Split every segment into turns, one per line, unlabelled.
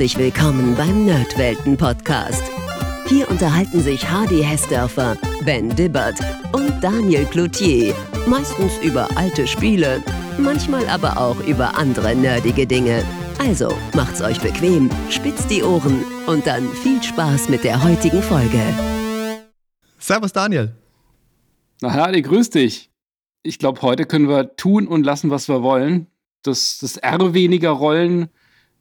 Herzlich willkommen beim Nerdwelten Podcast. Hier unterhalten sich Hardy Hessdörfer, Ben Dibbert und Daniel Cloutier. Meistens über alte Spiele, manchmal aber auch über andere nerdige Dinge. Also macht's euch bequem, spitzt die Ohren und dann viel Spaß mit der heutigen Folge.
Servus Daniel.
Na Hardy, grüß dich. Ich glaube, heute können wir tun und lassen, was wir wollen. Das, das R weniger rollen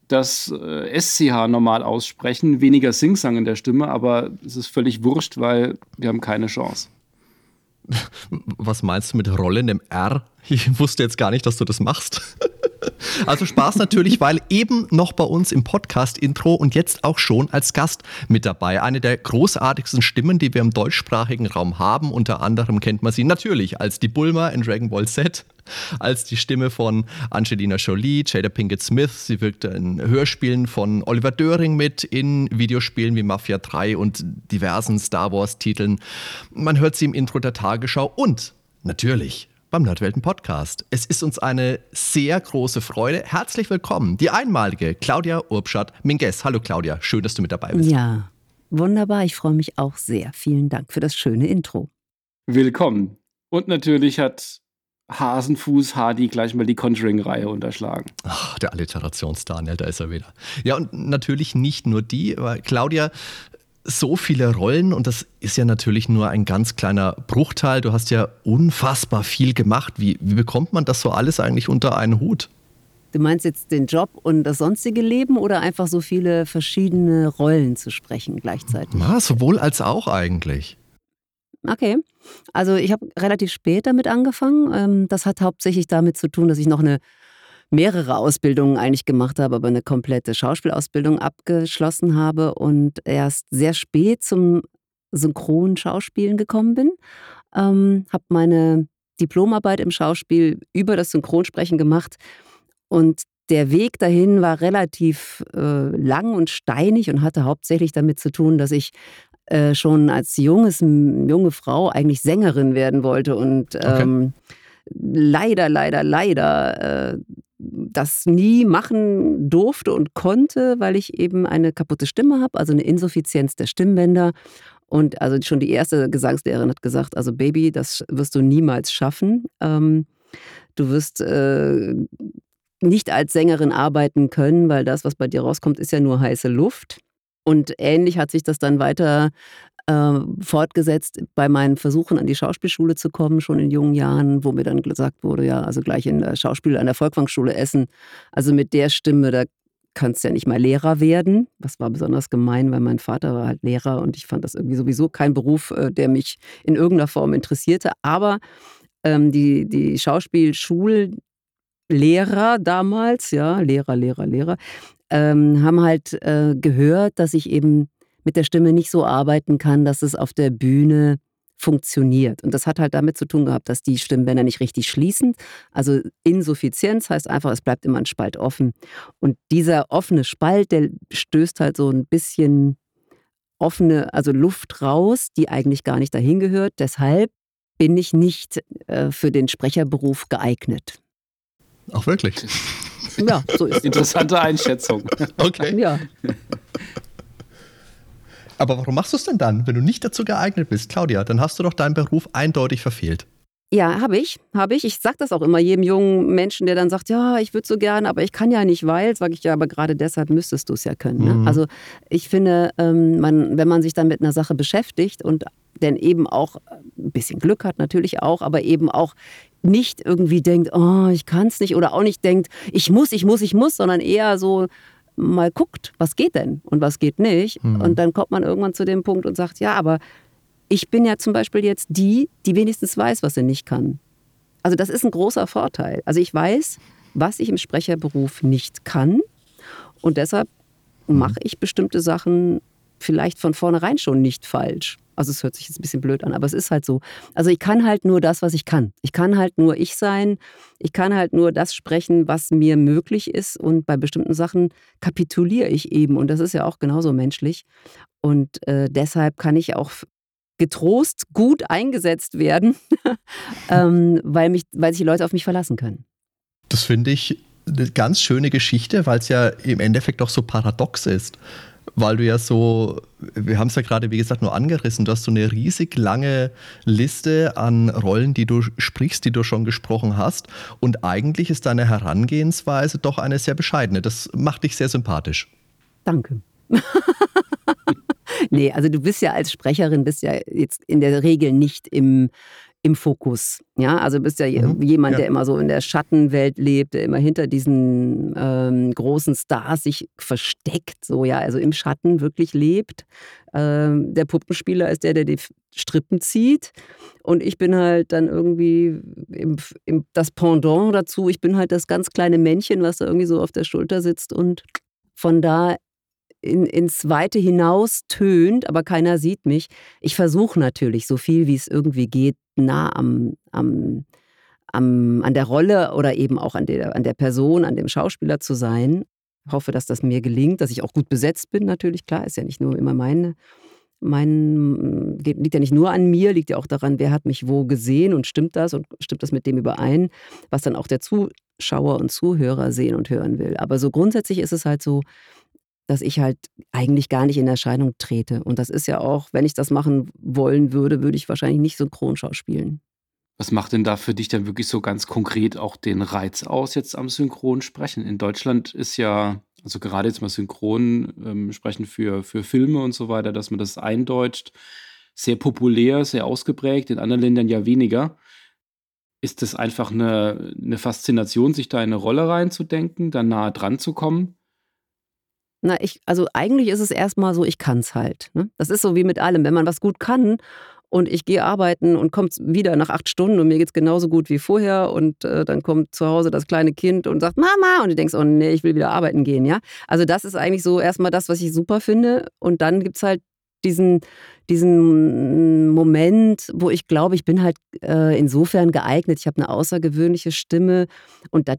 das äh, SCH normal aussprechen, weniger Singsang in der Stimme, aber es ist völlig wurscht, weil wir haben keine Chance.
Was meinst du mit rollendem R? Ich wusste jetzt gar nicht, dass du das machst. Also Spaß natürlich, weil eben noch bei uns im Podcast-Intro und jetzt auch schon als Gast mit dabei. Eine der großartigsten Stimmen, die wir im deutschsprachigen Raum haben. Unter anderem kennt man sie natürlich als die Bulma in Dragon Ball Z, als die Stimme von Angelina Jolie, Jada Pinkett Smith. Sie wirkte in Hörspielen von Oliver Döring mit, in Videospielen wie Mafia 3 und diversen Star Wars-Titeln. Man hört sie im Intro der Tagesschau und natürlich beim Nerdwelten Podcast. Es ist uns eine sehr große Freude. Herzlich willkommen, die einmalige Claudia Urbschat Minges. Hallo Claudia, schön, dass du mit dabei bist.
Ja, wunderbar. Ich freue mich auch sehr. Vielen Dank für das schöne Intro.
Willkommen. Und natürlich hat Hasenfuß Hardy gleich mal die Conjuring-Reihe unterschlagen.
Ach, der Alliterations-Daniel, da ist er wieder. Ja, und natürlich nicht nur die, aber Claudia, so viele Rollen und das ist ja natürlich nur ein ganz kleiner Bruchteil. Du hast ja unfassbar viel gemacht. Wie, wie bekommt man das so alles eigentlich unter einen Hut?
Du meinst jetzt den Job und das sonstige Leben oder einfach so viele verschiedene Rollen zu sprechen gleichzeitig?
Ja, sowohl als auch eigentlich.
Okay. Also ich habe relativ spät damit angefangen. Ähm, das hat hauptsächlich damit zu tun, dass ich noch eine mehrere Ausbildungen eigentlich gemacht habe, aber eine komplette Schauspielausbildung abgeschlossen habe und erst sehr spät zum Synchronschauspielen gekommen bin. Ähm, habe meine Diplomarbeit im Schauspiel über das Synchronsprechen gemacht und der Weg dahin war relativ äh, lang und steinig und hatte hauptsächlich damit zu tun, dass ich äh, schon als junges, junge Frau eigentlich Sängerin werden wollte und ähm, okay. Leider, leider, leider äh, das nie machen durfte und konnte, weil ich eben eine kaputte Stimme habe, also eine Insuffizienz der Stimmbänder. Und also schon die erste Gesangslehrerin hat gesagt, also Baby, das wirst du niemals schaffen. Ähm, du wirst äh, nicht als Sängerin arbeiten können, weil das, was bei dir rauskommt, ist ja nur heiße Luft. Und ähnlich hat sich das dann weiter äh, fortgesetzt bei meinen Versuchen an die Schauspielschule zu kommen, schon in jungen Jahren, wo mir dann gesagt wurde, ja, also gleich in der Schauspiel an der Volkwangschule Essen, also mit der Stimme, da kannst du ja nicht mal Lehrer werden. Das war besonders gemein, weil mein Vater war halt Lehrer und ich fand das irgendwie sowieso kein Beruf, äh, der mich in irgendeiner Form interessierte. Aber ähm, die, die Schauspielschullehrer damals, ja, Lehrer, Lehrer, Lehrer, ähm, haben halt äh, gehört, dass ich eben mit der Stimme nicht so arbeiten kann, dass es auf der Bühne funktioniert. Und das hat halt damit zu tun gehabt, dass die Stimmbänder nicht richtig schließen. Also Insuffizienz heißt einfach, es bleibt immer ein Spalt offen. Und dieser offene Spalt, der stößt halt so ein bisschen offene, also Luft raus, die eigentlich gar nicht dahin gehört. Deshalb bin ich nicht äh, für den Sprecherberuf geeignet.
Auch wirklich?
Ja, so ist Interessante Einschätzung.
Okay. Ja. Aber warum machst du es denn dann, wenn du nicht dazu geeignet bist, Claudia? Dann hast du doch deinen Beruf eindeutig verfehlt.
Ja, habe ich, habe ich. Ich sage das auch immer jedem jungen Menschen, der dann sagt, ja, ich würde so gerne, aber ich kann ja nicht, weil, sage ich ja, aber gerade deshalb müsstest du es ja können. Ne? Mhm. Also ich finde, ähm, man, wenn man sich dann mit einer Sache beschäftigt und denn eben auch ein bisschen Glück hat natürlich auch, aber eben auch nicht irgendwie denkt, oh, ich kann es nicht oder auch nicht denkt, ich muss, ich muss, ich muss, sondern eher so mal guckt, was geht denn und was geht nicht. Mhm. Und dann kommt man irgendwann zu dem Punkt und sagt, ja, aber ich bin ja zum Beispiel jetzt die, die wenigstens weiß, was sie nicht kann. Also das ist ein großer Vorteil. Also ich weiß, was ich im Sprecherberuf nicht kann. Und deshalb mhm. mache ich bestimmte Sachen vielleicht von vornherein schon nicht falsch. Also es hört sich jetzt ein bisschen blöd an, aber es ist halt so. Also ich kann halt nur das, was ich kann. Ich kann halt nur ich sein. Ich kann halt nur das sprechen, was mir möglich ist. Und bei bestimmten Sachen kapituliere ich eben. Und das ist ja auch genauso menschlich. Und äh, deshalb kann ich auch getrost gut eingesetzt werden, ähm, weil, mich, weil sich die Leute auf mich verlassen können.
Das finde ich eine ganz schöne Geschichte, weil es ja im Endeffekt doch so paradox ist weil du ja so, wir haben es ja gerade, wie gesagt, nur angerissen, du hast so eine riesig lange Liste an Rollen, die du sprichst, die du schon gesprochen hast. Und eigentlich ist deine Herangehensweise doch eine sehr bescheidene. Das macht dich sehr sympathisch.
Danke. nee, also du bist ja als Sprecherin, bist ja jetzt in der Regel nicht im im Fokus. Ja, also du bist ja mhm. jemand, der immer so in der Schattenwelt lebt, der immer hinter diesen ähm, großen Stars sich versteckt, so ja, also im Schatten wirklich lebt. Ähm, der Puppenspieler ist der, der die Strippen zieht. Und ich bin halt dann irgendwie im, im, das Pendant dazu. Ich bin halt das ganz kleine Männchen, was da irgendwie so auf der Schulter sitzt und von da in, ins Weite hinaus tönt, aber keiner sieht mich. Ich versuche natürlich, so viel wie es irgendwie geht, nah am, am, am, an der Rolle oder eben auch an der, an der Person, an dem Schauspieler zu sein. Ich hoffe, dass das mir gelingt, dass ich auch gut besetzt bin, natürlich. Klar, ist ja nicht nur immer meine. Mein, liegt ja nicht nur an mir, liegt ja auch daran, wer hat mich wo gesehen und stimmt das und stimmt das mit dem überein, was dann auch der Zuschauer und Zuhörer sehen und hören will. Aber so grundsätzlich ist es halt so, dass ich halt eigentlich gar nicht in Erscheinung trete. Und das ist ja auch, wenn ich das machen wollen würde, würde ich wahrscheinlich nicht Synchronschau spielen.
Was macht denn da für dich dann wirklich so ganz konkret auch den Reiz aus, jetzt am Synchronsprechen? In Deutschland ist ja, also gerade jetzt mal Synchronsprechen ähm, für, für Filme und so weiter, dass man das eindeutscht, sehr populär, sehr ausgeprägt, in anderen Ländern ja weniger. Ist das einfach eine, eine Faszination, sich da in eine Rolle reinzudenken, da nahe dran zu kommen?
Na, ich, also eigentlich ist es erstmal so, ich kann es halt. Ne? Das ist so wie mit allem. Wenn man was gut kann und ich gehe arbeiten und komme wieder nach acht Stunden und mir geht es genauso gut wie vorher und äh, dann kommt zu Hause das kleine Kind und sagt Mama und du denkst, oh nee, ich will wieder arbeiten gehen, ja. Also das ist eigentlich so erstmal das, was ich super finde und dann gibt es halt diesen, diesen Moment, wo ich glaube, ich bin halt äh, insofern geeignet. Ich habe eine außergewöhnliche Stimme und da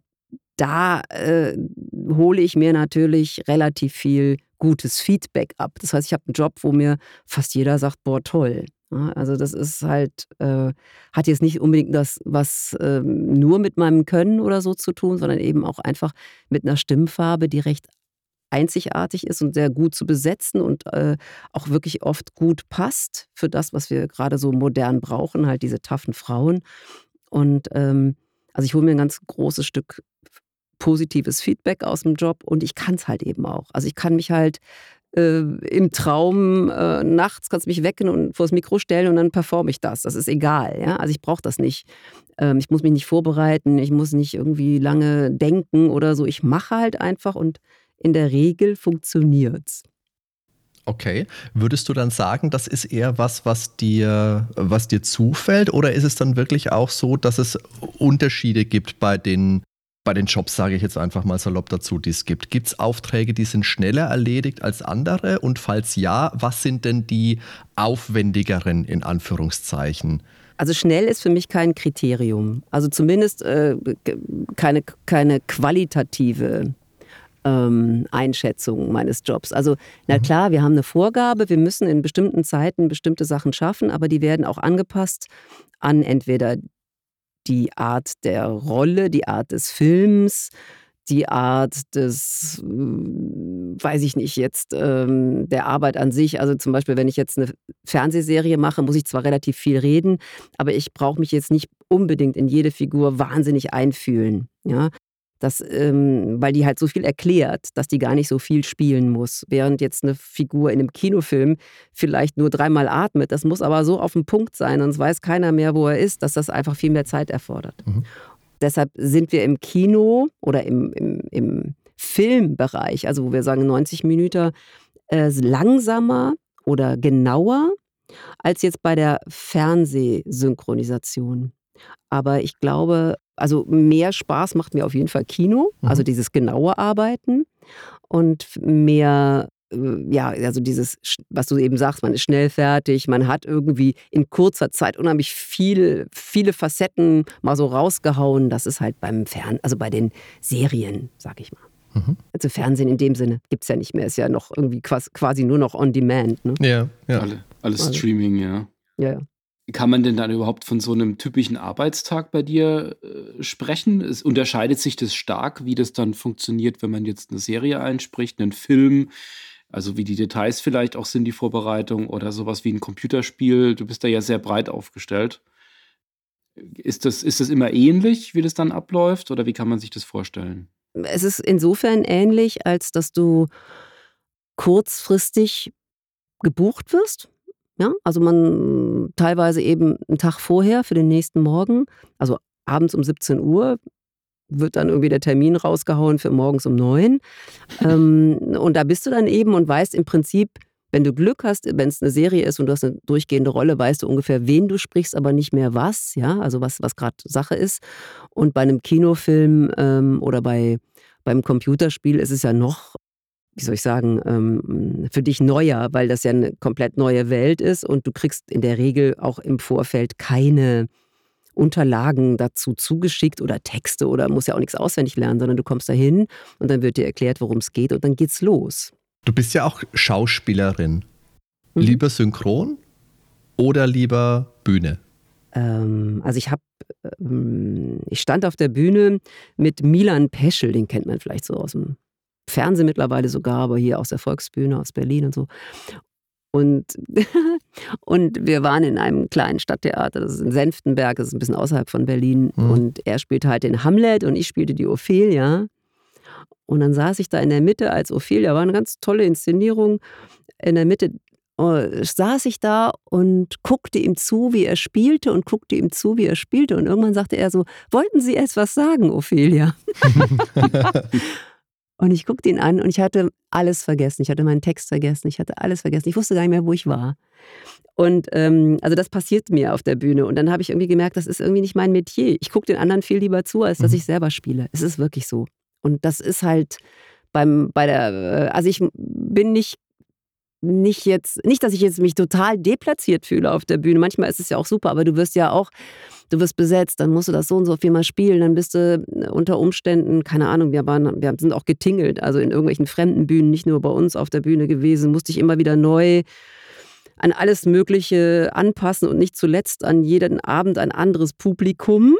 da äh, hole ich mir natürlich relativ viel gutes Feedback ab. Das heißt, ich habe einen Job, wo mir fast jeder sagt, boah, toll. Ja, also das ist halt, äh, hat jetzt nicht unbedingt das, was äh, nur mit meinem Können oder so zu tun, sondern eben auch einfach mit einer Stimmfarbe, die recht einzigartig ist und sehr gut zu besetzen und äh, auch wirklich oft gut passt für das, was wir gerade so modern brauchen, halt diese taffen Frauen. Und ähm, also ich hole mir ein ganz großes Stück positives Feedback aus dem Job und ich kann es halt eben auch. Also ich kann mich halt äh, im Traum äh, nachts kannst mich wecken und vor das Mikro stellen und dann performe ich das. Das ist egal. Ja? Also ich brauche das nicht. Ähm, ich muss mich nicht vorbereiten, ich muss nicht irgendwie lange denken oder so. Ich mache halt einfach und in der Regel funktioniert es.
Okay. Würdest du dann sagen, das ist eher was, was dir, was dir zufällt? Oder ist es dann wirklich auch so, dass es Unterschiede gibt bei den bei den Jobs sage ich jetzt einfach mal salopp dazu, die es gibt. Gibt es Aufträge, die sind schneller erledigt als andere? Und falls ja, was sind denn die aufwendigeren in Anführungszeichen?
Also schnell ist für mich kein Kriterium. Also zumindest äh, keine, keine qualitative ähm, Einschätzung meines Jobs. Also na mhm. klar, wir haben eine Vorgabe, wir müssen in bestimmten Zeiten bestimmte Sachen schaffen, aber die werden auch angepasst an entweder die Art der Rolle, die Art des Films, die Art des, hm, weiß ich nicht, jetzt ähm, der Arbeit an sich. Also zum Beispiel, wenn ich jetzt eine Fernsehserie mache, muss ich zwar relativ viel reden, aber ich brauche mich jetzt nicht unbedingt in jede Figur wahnsinnig einfühlen. Ja? Das, ähm, weil die halt so viel erklärt, dass die gar nicht so viel spielen muss. Während jetzt eine Figur in einem Kinofilm vielleicht nur dreimal atmet. Das muss aber so auf dem Punkt sein, sonst weiß keiner mehr, wo er ist, dass das einfach viel mehr Zeit erfordert. Mhm. Deshalb sind wir im Kino oder im, im, im Filmbereich, also wo wir sagen 90 Minuten, äh, langsamer oder genauer als jetzt bei der Fernsehsynchronisation. Aber ich glaube, also mehr Spaß macht mir auf jeden Fall Kino, mhm. also dieses genaue Arbeiten und mehr äh, ja, also dieses, was du eben sagst, man ist schnell fertig, man hat irgendwie in kurzer Zeit unheimlich viel, viele Facetten mal so rausgehauen. Das ist halt beim Fern, also bei den Serien, sag ich mal. Mhm. Also Fernsehen in dem Sinne gibt es ja nicht mehr, ist ja noch irgendwie quasi nur noch on demand. Ne?
Ja, ja.
Alle, alles also. Streaming, ja.
Ja, ja.
Kann man denn dann überhaupt von so einem typischen Arbeitstag bei dir äh, sprechen? Es unterscheidet sich das stark, wie das dann funktioniert, wenn man jetzt eine Serie einspricht, einen Film, also wie die Details vielleicht auch sind, die Vorbereitung oder sowas wie ein Computerspiel. Du bist da ja sehr breit aufgestellt. Ist das, ist das immer ähnlich, wie das dann abläuft oder wie kann man sich das vorstellen?
Es ist insofern ähnlich, als dass du kurzfristig gebucht wirst. Ja, also man teilweise eben einen Tag vorher für den nächsten Morgen, also abends um 17 Uhr, wird dann irgendwie der Termin rausgehauen für morgens um neun. ähm, und da bist du dann eben und weißt im Prinzip, wenn du Glück hast, wenn es eine Serie ist und du hast eine durchgehende Rolle, weißt du ungefähr, wen du sprichst, aber nicht mehr was, ja, also was, was gerade Sache ist. Und bei einem Kinofilm ähm, oder bei, beim Computerspiel ist es ja noch, wie soll ich sagen, ähm, für dich neuer, weil das ja eine komplett neue Welt ist und du kriegst in der Regel auch im Vorfeld keine Unterlagen dazu zugeschickt oder Texte oder muss ja auch nichts auswendig lernen, sondern du kommst da hin und dann wird dir erklärt, worum es geht und dann geht's los.
Du bist ja auch Schauspielerin. Mhm. Lieber synchron oder lieber Bühne?
Ähm, also ich habe, ähm, ich stand auf der Bühne mit Milan Peschel, den kennt man vielleicht so aus dem Fernsehen mittlerweile sogar, aber hier aus der Volksbühne aus Berlin und so. Und, und wir waren in einem kleinen Stadttheater, das ist in Senftenberg, das ist ein bisschen außerhalb von Berlin. Mhm. Und er spielte halt den Hamlet und ich spielte die Ophelia. Und dann saß ich da in der Mitte als Ophelia, war eine ganz tolle Inszenierung. In der Mitte oh, saß ich da und guckte ihm zu, wie er spielte und guckte ihm zu, wie er spielte. Und irgendwann sagte er so: Wollten Sie etwas sagen, Ophelia? Und ich guckte ihn an und ich hatte alles vergessen. Ich hatte meinen Text vergessen. Ich hatte alles vergessen. Ich wusste gar nicht mehr, wo ich war. Und ähm, also das passiert mir auf der Bühne. Und dann habe ich irgendwie gemerkt, das ist irgendwie nicht mein Metier. Ich gucke den anderen viel lieber zu, als dass mhm. ich selber spiele. Es ist wirklich so. Und das ist halt beim, bei der, äh, also ich bin nicht nicht jetzt, nicht, dass ich jetzt mich total deplatziert fühle auf der Bühne. Manchmal ist es ja auch super, aber du wirst ja auch, du wirst besetzt, dann musst du das so und so viel mal spielen, dann bist du äh, unter Umständen, keine Ahnung, wir waren, wir sind auch getingelt, also in irgendwelchen fremden Bühnen, nicht nur bei uns auf der Bühne gewesen, musste ich immer wieder neu an alles Mögliche anpassen und nicht zuletzt an jeden Abend ein anderes Publikum,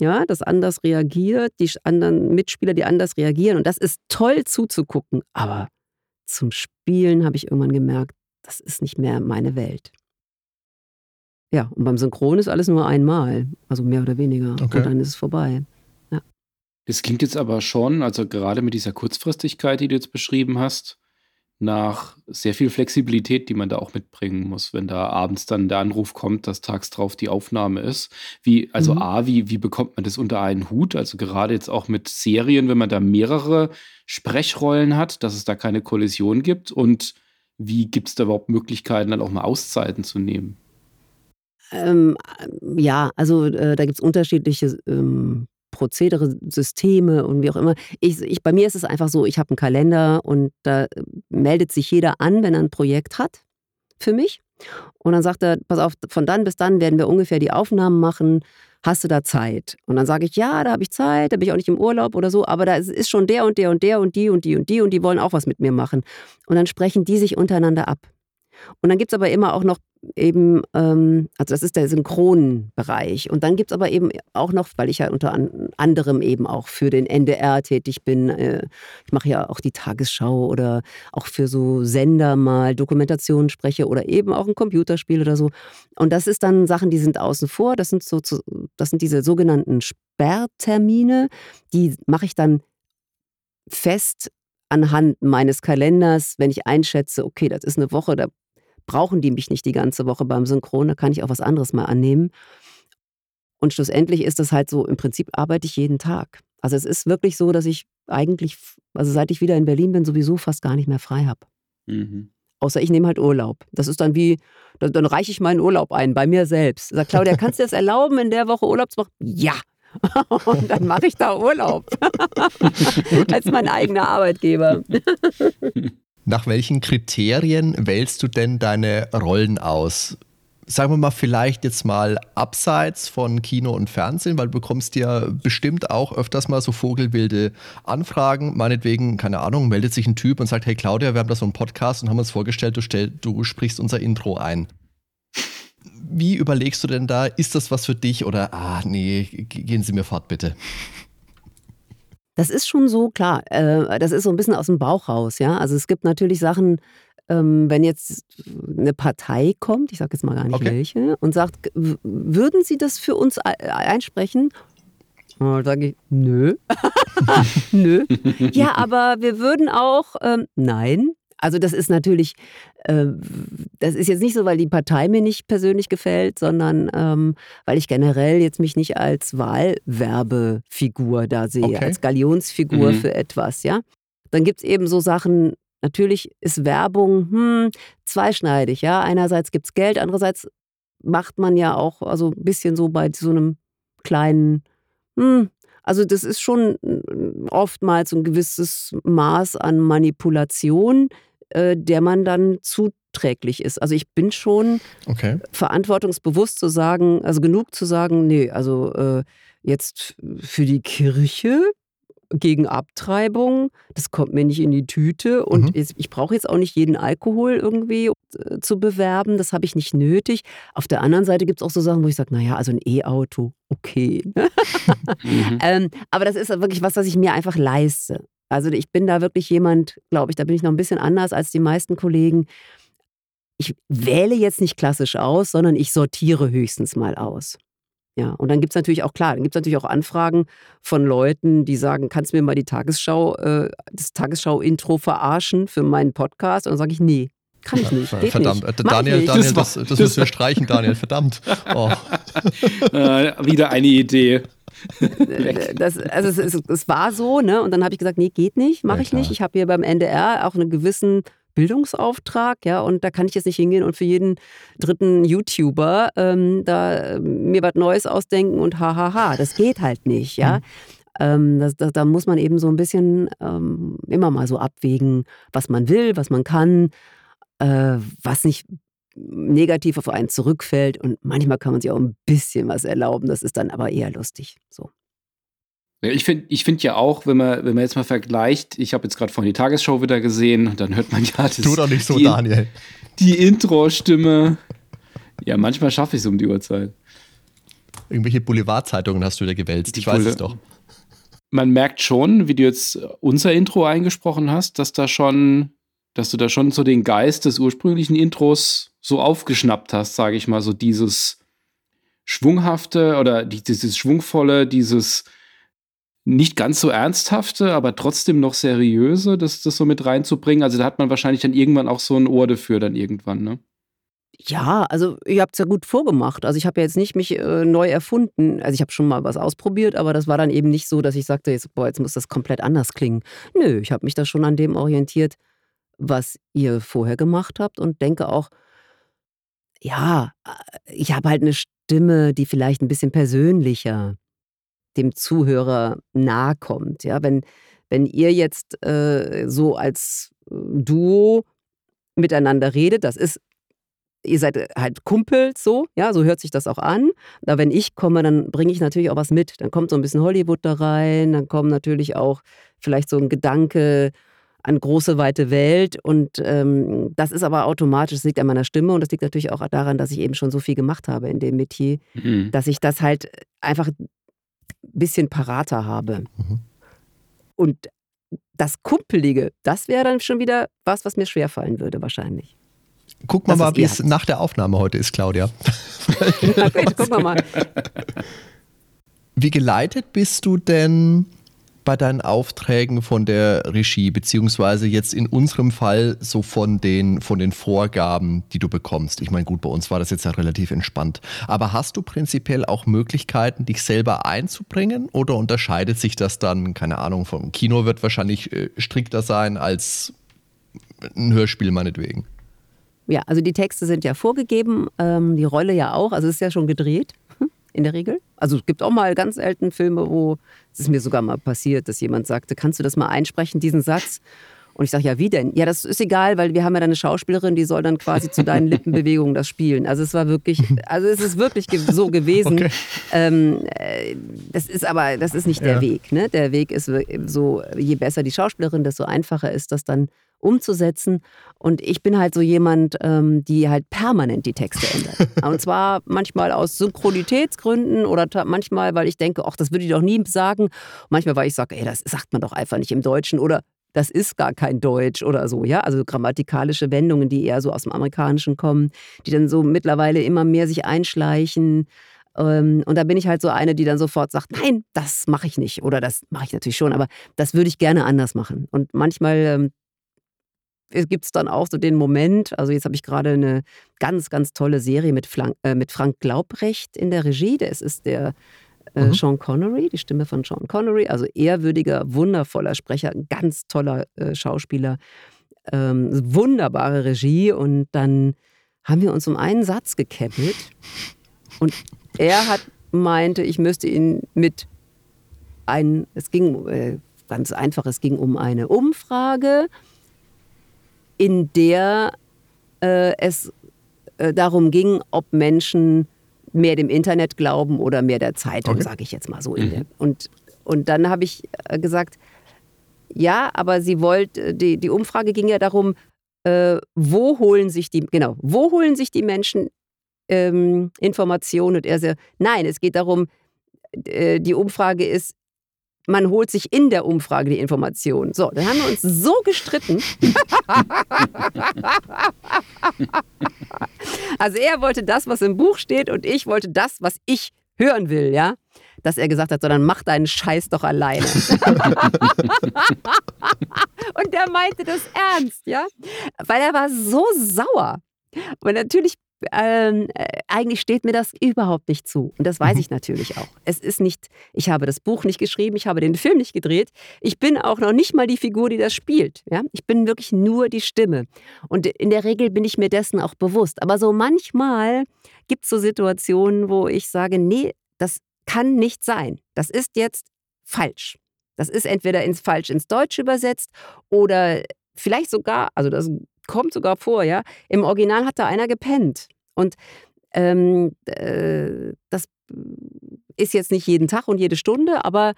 ja, das anders reagiert, die anderen Mitspieler, die anders reagieren. Und das ist toll zuzugucken, aber zum Spielen habe ich irgendwann gemerkt, das ist nicht mehr meine Welt. Ja, und beim Synchron ist alles nur einmal, also mehr oder weniger. Okay. Und dann ist es vorbei. Ja.
Das klingt jetzt aber schon, also gerade mit dieser Kurzfristigkeit, die du jetzt beschrieben hast, nach sehr viel Flexibilität, die man da auch mitbringen muss, wenn da abends dann der Anruf kommt, dass tags drauf die Aufnahme ist. Wie, also mhm. A, wie, wie bekommt man das unter einen Hut? Also gerade jetzt auch mit Serien, wenn man da mehrere Sprechrollen hat, dass es da keine Kollision gibt und wie gibt es da überhaupt Möglichkeiten, dann auch mal Auszeiten zu nehmen?
Ähm, ja, also äh, da gibt es unterschiedliche ähm, Prozedere, Systeme und wie auch immer. Ich, ich, bei mir ist es einfach so, ich habe einen Kalender und da äh, meldet sich jeder an, wenn er ein Projekt hat für mich. Und dann sagt er, pass auf, von dann bis dann werden wir ungefähr die Aufnahmen machen. Hast du da Zeit? Und dann sage ich, ja, da habe ich Zeit, da bin ich auch nicht im Urlaub oder so, aber da ist schon der und der und der und die und die und die und die wollen auch was mit mir machen. Und dann sprechen die sich untereinander ab. Und dann gibt es aber immer auch noch eben, ähm, also das ist der Synchronbereich. Und dann gibt es aber eben auch noch, weil ich ja unter anderem eben auch für den NDR tätig bin, äh, ich mache ja auch die Tagesschau oder auch für so Sender mal Dokumentationen spreche oder eben auch ein Computerspiel oder so. Und das ist dann Sachen, die sind außen vor. Das sind so, das sind diese sogenannten Sperrtermine. Die mache ich dann fest anhand meines Kalenders, wenn ich einschätze, okay, das ist eine Woche, da brauchen die mich nicht die ganze Woche beim Synchron, da kann ich auch was anderes mal annehmen. Und schlussendlich ist das halt so, im Prinzip arbeite ich jeden Tag. Also es ist wirklich so, dass ich eigentlich, also seit ich wieder in Berlin bin, sowieso fast gar nicht mehr frei habe. Mhm. Außer ich nehme halt Urlaub. Das ist dann wie, dann, dann reiche ich meinen Urlaub ein, bei mir selbst. Sagt Claudia, kannst du dir das erlauben, in der Woche Urlaub zu machen? Ja. Und dann mache ich da Urlaub. Als mein eigener Arbeitgeber.
Nach welchen Kriterien wählst du denn deine Rollen aus? Sagen wir mal vielleicht jetzt mal abseits von Kino und Fernsehen, weil du bekommst ja bestimmt auch öfters mal so vogelwilde Anfragen. Meinetwegen, keine Ahnung, meldet sich ein Typ und sagt, hey Claudia, wir haben da so einen Podcast und haben uns vorgestellt, du, stell, du sprichst unser Intro ein. wie überlegst du denn da, ist das was für dich oder, ah, nee, gehen Sie mir fort, bitte?
Das ist schon so, klar. Äh, das ist so ein bisschen aus dem Bauch raus, ja. Also es gibt natürlich Sachen, ähm, wenn jetzt eine Partei kommt, ich sage jetzt mal gar nicht okay. welche, und sagt, würden Sie das für uns einsprechen? Dann sage ich, nö. nö. Ja, aber wir würden auch, ähm, nein. Also das ist natürlich, äh, das ist jetzt nicht so, weil die Partei mir nicht persönlich gefällt, sondern ähm, weil ich generell jetzt mich nicht als Wahlwerbefigur da sehe, okay. als Galionsfigur mhm. für etwas, ja. Dann gibt es eben so Sachen, natürlich ist Werbung hm, zweischneidig, ja. Einerseits gibt es Geld, andererseits macht man ja auch also ein bisschen so bei so einem kleinen, hm, also das ist schon oftmals ein gewisses Maß an Manipulation, äh, der man dann zuträglich ist. Also ich bin schon okay. verantwortungsbewusst zu sagen, also genug zu sagen, nee, also äh, jetzt für die Kirche gegen Abtreibung, das kommt mir nicht in die Tüte und mhm. ich brauche jetzt auch nicht jeden Alkohol irgendwie äh, zu bewerben, das habe ich nicht nötig. Auf der anderen Seite gibt es auch so Sachen, wo ich sage, naja, also ein E-Auto, okay. mhm. ähm, aber das ist wirklich was, was ich mir einfach leiste. Also ich bin da wirklich jemand, glaube ich, da bin ich noch ein bisschen anders als die meisten Kollegen. Ich wähle jetzt nicht klassisch aus, sondern ich sortiere höchstens mal aus. Ja, und dann gibt es natürlich auch, klar, dann gibt es natürlich auch Anfragen von Leuten, die sagen, kannst du mir mal die Tagesschau, äh, das Tagesschau-Intro verarschen für meinen Podcast? Und dann sage ich, nee, kann ich nicht. Geht
verdammt,
nicht.
Äh, Daniel, nicht. Daniel, das, das, das müssen wir streichen, Daniel, verdammt. Oh.
Äh, wieder eine Idee.
Das, also es, es, es, war so, ne? Und dann habe ich gesagt, nee, geht nicht, mache ja, ich nicht. Ich habe hier beim NDR auch einen gewissen Bildungsauftrag, ja, und da kann ich jetzt nicht hingehen und für jeden dritten YouTuber ähm, da mir was Neues ausdenken und hahaha, das geht halt nicht, ja. Mhm. Ähm, das, das, da muss man eben so ein bisschen ähm, immer mal so abwägen, was man will, was man kann, äh, was nicht negativ auf einen zurückfällt und manchmal kann man sich auch ein bisschen was erlauben, das ist dann aber eher lustig, so.
Ich finde ich find ja auch, wenn man, wenn man jetzt mal vergleicht, ich habe jetzt gerade vorhin die Tagesshow wieder gesehen, dann hört man ja
das. Tu doch nicht so, die, Daniel.
Die Intro-Stimme. Ja, manchmal schaffe ich es um die Uhrzeit.
Irgendwelche Boulevardzeitungen hast du wieder gewälzt, ich weiß es doch.
Man merkt schon, wie du jetzt unser Intro eingesprochen hast, dass da schon, dass du da schon so den Geist des ursprünglichen Intros so aufgeschnappt hast, sage ich mal, so dieses schwunghafte oder dieses schwungvolle, dieses nicht ganz so ernsthafte, aber trotzdem noch seriöse, das, das so mit reinzubringen. Also da hat man wahrscheinlich dann irgendwann auch so ein Ohr dafür dann irgendwann, ne?
Ja, also ihr habt es ja gut vorgemacht. Also ich habe ja jetzt nicht mich äh, neu erfunden. Also ich habe schon mal was ausprobiert, aber das war dann eben nicht so, dass ich sagte, jetzt, boah, jetzt muss das komplett anders klingen. Nö, ich habe mich da schon an dem orientiert, was ihr vorher gemacht habt und denke auch, ja, äh, ich habe halt eine Stimme, die vielleicht ein bisschen persönlicher dem Zuhörer nahe kommt. Ja, wenn, wenn ihr jetzt äh, so als äh, Duo miteinander redet, das ist, ihr seid halt Kumpels so, ja, so hört sich das auch an. Aber wenn ich komme, dann bringe ich natürlich auch was mit. Dann kommt so ein bisschen Hollywood da rein, dann kommt natürlich auch vielleicht so ein Gedanke an große, weite Welt. Und ähm, das ist aber automatisch, das liegt an meiner Stimme und das liegt natürlich auch daran, dass ich eben schon so viel gemacht habe in dem Metier, mhm. dass ich das halt einfach bisschen parater habe. Mhm. Und das Kumpelige, das wäre dann schon wieder was, was mir schwerfallen würde, wahrscheinlich.
Guck mal, mal wie es nach der Aufnahme heute ist, Claudia.
okay, gucken wir mal.
Wie geleitet bist du denn bei deinen Aufträgen von der Regie, beziehungsweise jetzt in unserem Fall so von den, von den Vorgaben, die du bekommst? Ich meine, gut, bei uns war das jetzt ja relativ entspannt. Aber hast du prinzipiell auch Möglichkeiten, dich selber einzubringen oder unterscheidet sich das dann, keine Ahnung, vom Kino wird wahrscheinlich äh, strikter sein als ein Hörspiel meinetwegen?
Ja, also die Texte sind ja vorgegeben, ähm, die Rolle ja auch, also es ist ja schon gedreht in der Regel. Also es gibt auch mal ganz selten Filme, wo es ist mir sogar mal passiert, dass jemand sagte, kannst du das mal einsprechen, diesen Satz? Und ich sage, ja, wie denn? Ja, das ist egal, weil wir haben ja eine Schauspielerin, die soll dann quasi zu deinen Lippenbewegungen das spielen. Also es war wirklich, also es ist wirklich so gewesen. Okay. Ähm, äh, das ist aber, das ist nicht der ja. Weg. Ne? Der Weg ist so, je besser die Schauspielerin, desto einfacher ist das dann umzusetzen. Und ich bin halt so jemand, ähm, die halt permanent die Texte ändert. Und zwar manchmal aus Synchronitätsgründen oder manchmal, weil ich denke, ach, das würde ich doch nie sagen. Manchmal, weil ich sage, ey, das sagt man doch einfach nicht im Deutschen oder das ist gar kein Deutsch oder so, ja. Also grammatikalische Wendungen, die eher so aus dem Amerikanischen kommen, die dann so mittlerweile immer mehr sich einschleichen. Ähm, und da bin ich halt so eine, die dann sofort sagt, nein, das mache ich nicht. Oder das mache ich natürlich schon, aber das würde ich gerne anders machen. Und manchmal ähm, gibt es dann auch so den Moment, also jetzt habe ich gerade eine ganz, ganz tolle Serie mit, Frank, äh, mit Frank Glaubrecht in der Regie. Das ist der äh, mhm. Sean Connery, die Stimme von Sean Connery, also ehrwürdiger, wundervoller Sprecher, ganz toller äh, Schauspieler, ähm, wunderbare Regie. Und dann haben wir uns um einen Satz gekäppelt und er hat meinte, ich müsste ihn mit ein, es ging äh, ganz einfach, es ging um eine Umfrage in der äh, es äh, darum ging, ob Menschen mehr dem Internet glauben oder mehr der Zeitung, okay. sage ich jetzt mal so. Mhm. Und, und dann habe ich äh, gesagt, ja, aber sie wollte, äh, die, die Umfrage ging ja darum, äh, wo holen sich die, genau, wo holen sich die Menschen ähm, Informationen? Und er sagt, nein, es geht darum, äh, die Umfrage ist, man holt sich in der Umfrage die Informationen. So, dann haben wir uns so gestritten. also er wollte das, was im Buch steht und ich wollte das, was ich hören will, ja? Dass er gesagt hat, so dann mach deinen Scheiß doch alleine. und der meinte das ernst, ja? Weil er war so sauer. Und natürlich ähm, äh, eigentlich steht mir das überhaupt nicht zu. Und das weiß mhm. ich natürlich auch. Es ist nicht, ich habe das Buch nicht geschrieben, ich habe den Film nicht gedreht. Ich bin auch noch nicht mal die Figur, die das spielt. Ja? Ich bin wirklich nur die Stimme. Und in der Regel bin ich mir dessen auch bewusst. Aber so manchmal gibt es so Situationen, wo ich sage, nee, das kann nicht sein. Das ist jetzt falsch. Das ist entweder ins falsch ins Deutsche übersetzt oder vielleicht sogar, also das kommt sogar vor, ja. Im Original hat da einer gepennt. Und ähm, äh, das ist jetzt nicht jeden Tag und jede Stunde, aber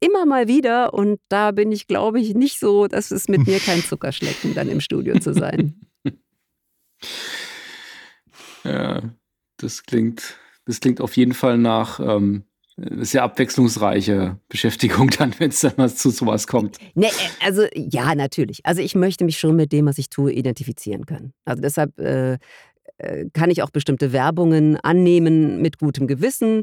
immer mal wieder. Und da bin ich, glaube ich, nicht so, dass es mit mir kein Zuckerschlecken, dann im Studio zu sein.
Ja, das klingt, das klingt auf jeden Fall nach ähm, sehr abwechslungsreiche Beschäftigung dann, wenn es dann zu sowas kommt.
Nee, äh, also ja, natürlich. Also ich möchte mich schon mit dem, was ich tue, identifizieren können. Also deshalb äh, äh kann ich auch bestimmte Werbungen annehmen mit gutem Gewissen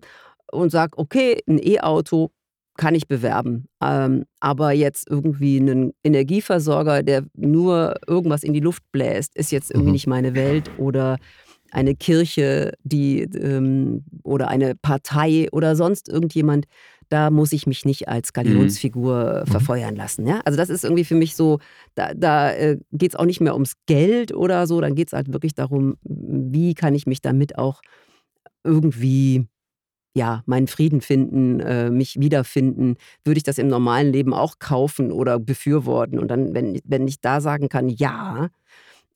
und sage, okay, ein E-Auto kann ich bewerben. Ähm, aber jetzt irgendwie einen Energieversorger, der nur irgendwas in die Luft bläst, ist jetzt irgendwie mhm. nicht meine Welt. Oder eine Kirche, die ähm, oder eine Partei oder sonst irgendjemand, da muss ich mich nicht als Galionsfigur mhm. verfeuern lassen. Ja? Also das ist irgendwie für mich so, da, da äh, geht es auch nicht mehr ums Geld oder so, dann geht es halt wirklich darum, wie kann ich mich damit auch irgendwie ja, meinen Frieden finden, äh, mich wiederfinden, würde ich das im normalen Leben auch kaufen oder befürworten. Und dann, wenn, wenn ich da sagen kann, ja,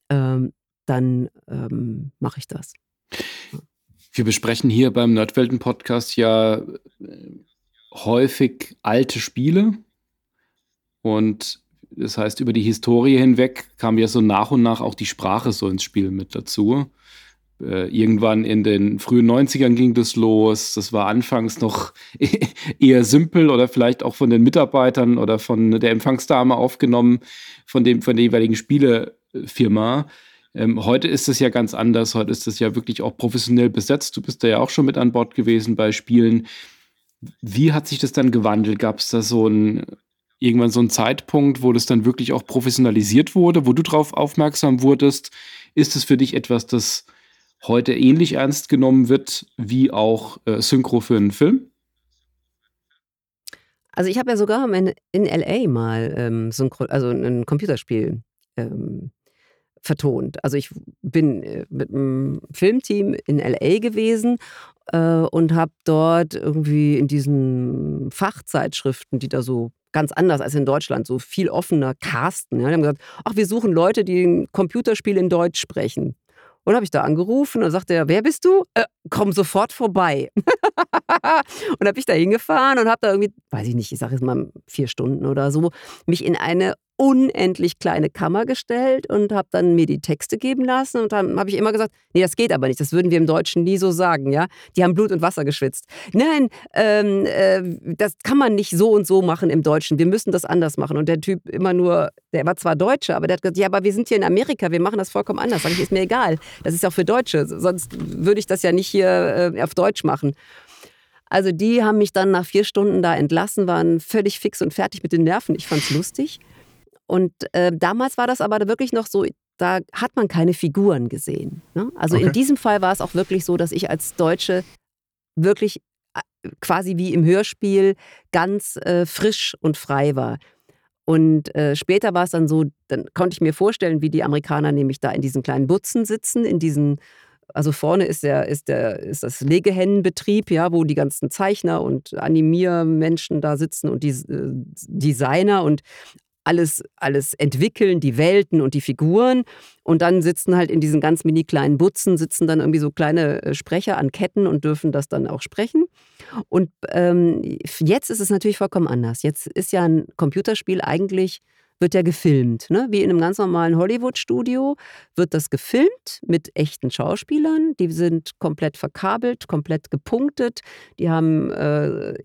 ähm, dann ähm, mache ich das.
Wir besprechen hier beim Nerdwelten-Podcast ja äh, häufig alte Spiele. Und das heißt, über die Historie hinweg kam ja so nach und nach auch die Sprache so ins Spiel mit dazu. Äh, irgendwann in den frühen 90ern ging das los. Das war anfangs noch eher simpel oder vielleicht auch von den Mitarbeitern oder von der Empfangsdame aufgenommen, von, dem, von der jeweiligen Spielefirma. Ähm, heute ist es ja ganz anders. Heute ist es ja wirklich auch professionell besetzt. Du bist da ja auch schon mit an Bord gewesen bei Spielen. Wie hat sich das dann gewandelt? Gab es da so ein irgendwann so einen Zeitpunkt, wo das dann wirklich auch professionalisiert wurde, wo du darauf aufmerksam wurdest? Ist es für dich etwas, das heute ähnlich ernst genommen wird wie auch äh, Synchro für einen Film?
Also ich habe ja sogar in, in LA mal ähm, Synchro, also ein Computerspiel ähm, vertont. Also ich bin äh, mit einem Filmteam in LA gewesen äh, und habe dort irgendwie in diesen Fachzeitschriften, die da so ganz anders als in Deutschland, so viel offener casten. Ja. Die haben gesagt, ach, wir suchen Leute, die ein Computerspiel in Deutsch sprechen. Und habe ich da angerufen und sagte er, wer bist du? Äh, komm sofort vorbei. und habe ich da hingefahren und habe da irgendwie, weiß ich nicht, ich sage jetzt mal vier Stunden oder so, mich in eine unendlich kleine Kammer gestellt und habe dann mir die Texte geben lassen und dann habe ich immer gesagt, nee, das geht aber nicht, das würden wir im Deutschen nie so sagen, ja. Die haben Blut und Wasser geschwitzt. Nein, ähm, äh, das kann man nicht so und so machen im Deutschen, wir müssen das anders machen. Und der Typ immer nur, der war zwar Deutscher, aber der hat gesagt, ja, aber wir sind hier in Amerika, wir machen das vollkommen anders. Sag ich, ist mir egal, das ist auch für Deutsche, sonst würde ich das ja nicht hier äh, auf Deutsch machen. Also die haben mich dann nach vier Stunden da entlassen, waren völlig fix und fertig mit den Nerven. Ich fand es lustig. Und äh, damals war das aber wirklich noch so, da hat man keine Figuren gesehen. Ne? Also okay. in diesem Fall war es auch wirklich so, dass ich als Deutsche wirklich äh, quasi wie im Hörspiel ganz äh, frisch und frei war. Und äh, später war es dann so, dann konnte ich mir vorstellen, wie die Amerikaner nämlich da in diesen kleinen Butzen sitzen, in diesen also vorne ist der, ist der, ist das Legehennenbetrieb, ja, wo die ganzen Zeichner und Animiermenschen da sitzen und die äh, Designer und alles, alles entwickeln, die Welten und die Figuren. Und dann sitzen halt in diesen ganz mini kleinen Butzen, sitzen dann irgendwie so kleine äh, Sprecher an Ketten und dürfen das dann auch sprechen. Und ähm, jetzt ist es natürlich vollkommen anders. Jetzt ist ja ein Computerspiel eigentlich wird ja gefilmt. Ne? Wie in einem ganz normalen Hollywood-Studio wird das gefilmt mit echten Schauspielern. Die sind komplett verkabelt, komplett gepunktet. Die haben äh,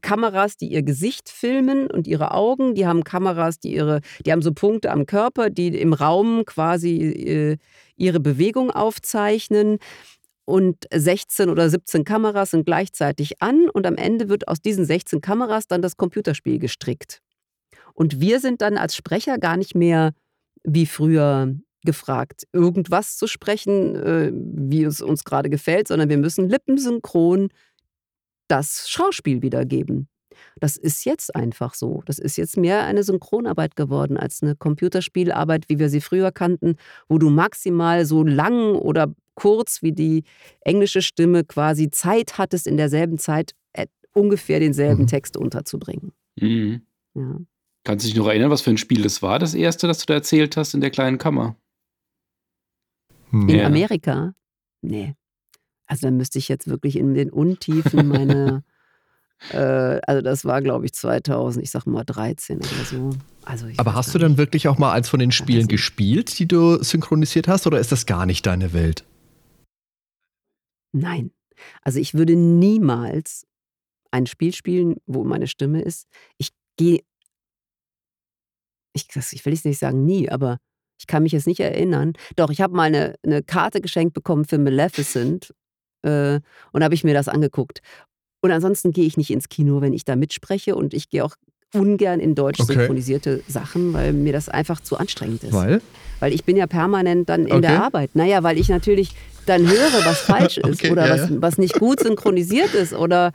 Kameras, die ihr Gesicht filmen und ihre Augen. Die haben Kameras, die ihre, die haben so Punkte am Körper, die im Raum quasi äh, ihre Bewegung aufzeichnen und 16 oder 17 Kameras sind gleichzeitig an und am Ende wird aus diesen 16 Kameras dann das Computerspiel gestrickt. Und wir sind dann als Sprecher gar nicht mehr wie früher gefragt, irgendwas zu sprechen, äh, wie es uns gerade gefällt, sondern wir müssen lippensynchron das Schauspiel wiedergeben. Das ist jetzt einfach so. Das ist jetzt mehr eine Synchronarbeit geworden als eine Computerspielarbeit, wie wir sie früher kannten, wo du maximal so lang oder kurz wie die englische Stimme quasi Zeit hattest, in derselben Zeit äh, ungefähr denselben mhm. Text unterzubringen. Mhm.
Ja. Kannst du dich noch erinnern, was für ein Spiel das war, das erste, das du da erzählt hast in der kleinen Kammer?
Hm. In ja. Amerika? Nee. Also dann müsste ich jetzt wirklich in den Untiefen meine, äh, also das war glaube ich 2000, ich sag mal 13 oder so. Also
Aber hast du dann wirklich auch mal eins von den Spielen gespielt, die du synchronisiert hast, oder ist das gar nicht deine Welt?
Nein. Also ich würde niemals ein Spiel spielen, wo meine Stimme ist. Ich gehe ich, ich will nicht sagen nie, aber ich kann mich jetzt nicht erinnern. Doch, ich habe mal eine, eine Karte geschenkt bekommen für Maleficent äh, und habe ich mir das angeguckt. Und ansonsten gehe ich nicht ins Kino, wenn ich da mitspreche und ich gehe auch ungern in deutsch okay. synchronisierte Sachen, weil mir das einfach zu anstrengend ist.
Weil?
Weil ich bin ja permanent dann in okay. der Arbeit. Naja, weil ich natürlich dann höre, was falsch ist okay, oder ja, was, ja. was nicht gut synchronisiert ist oder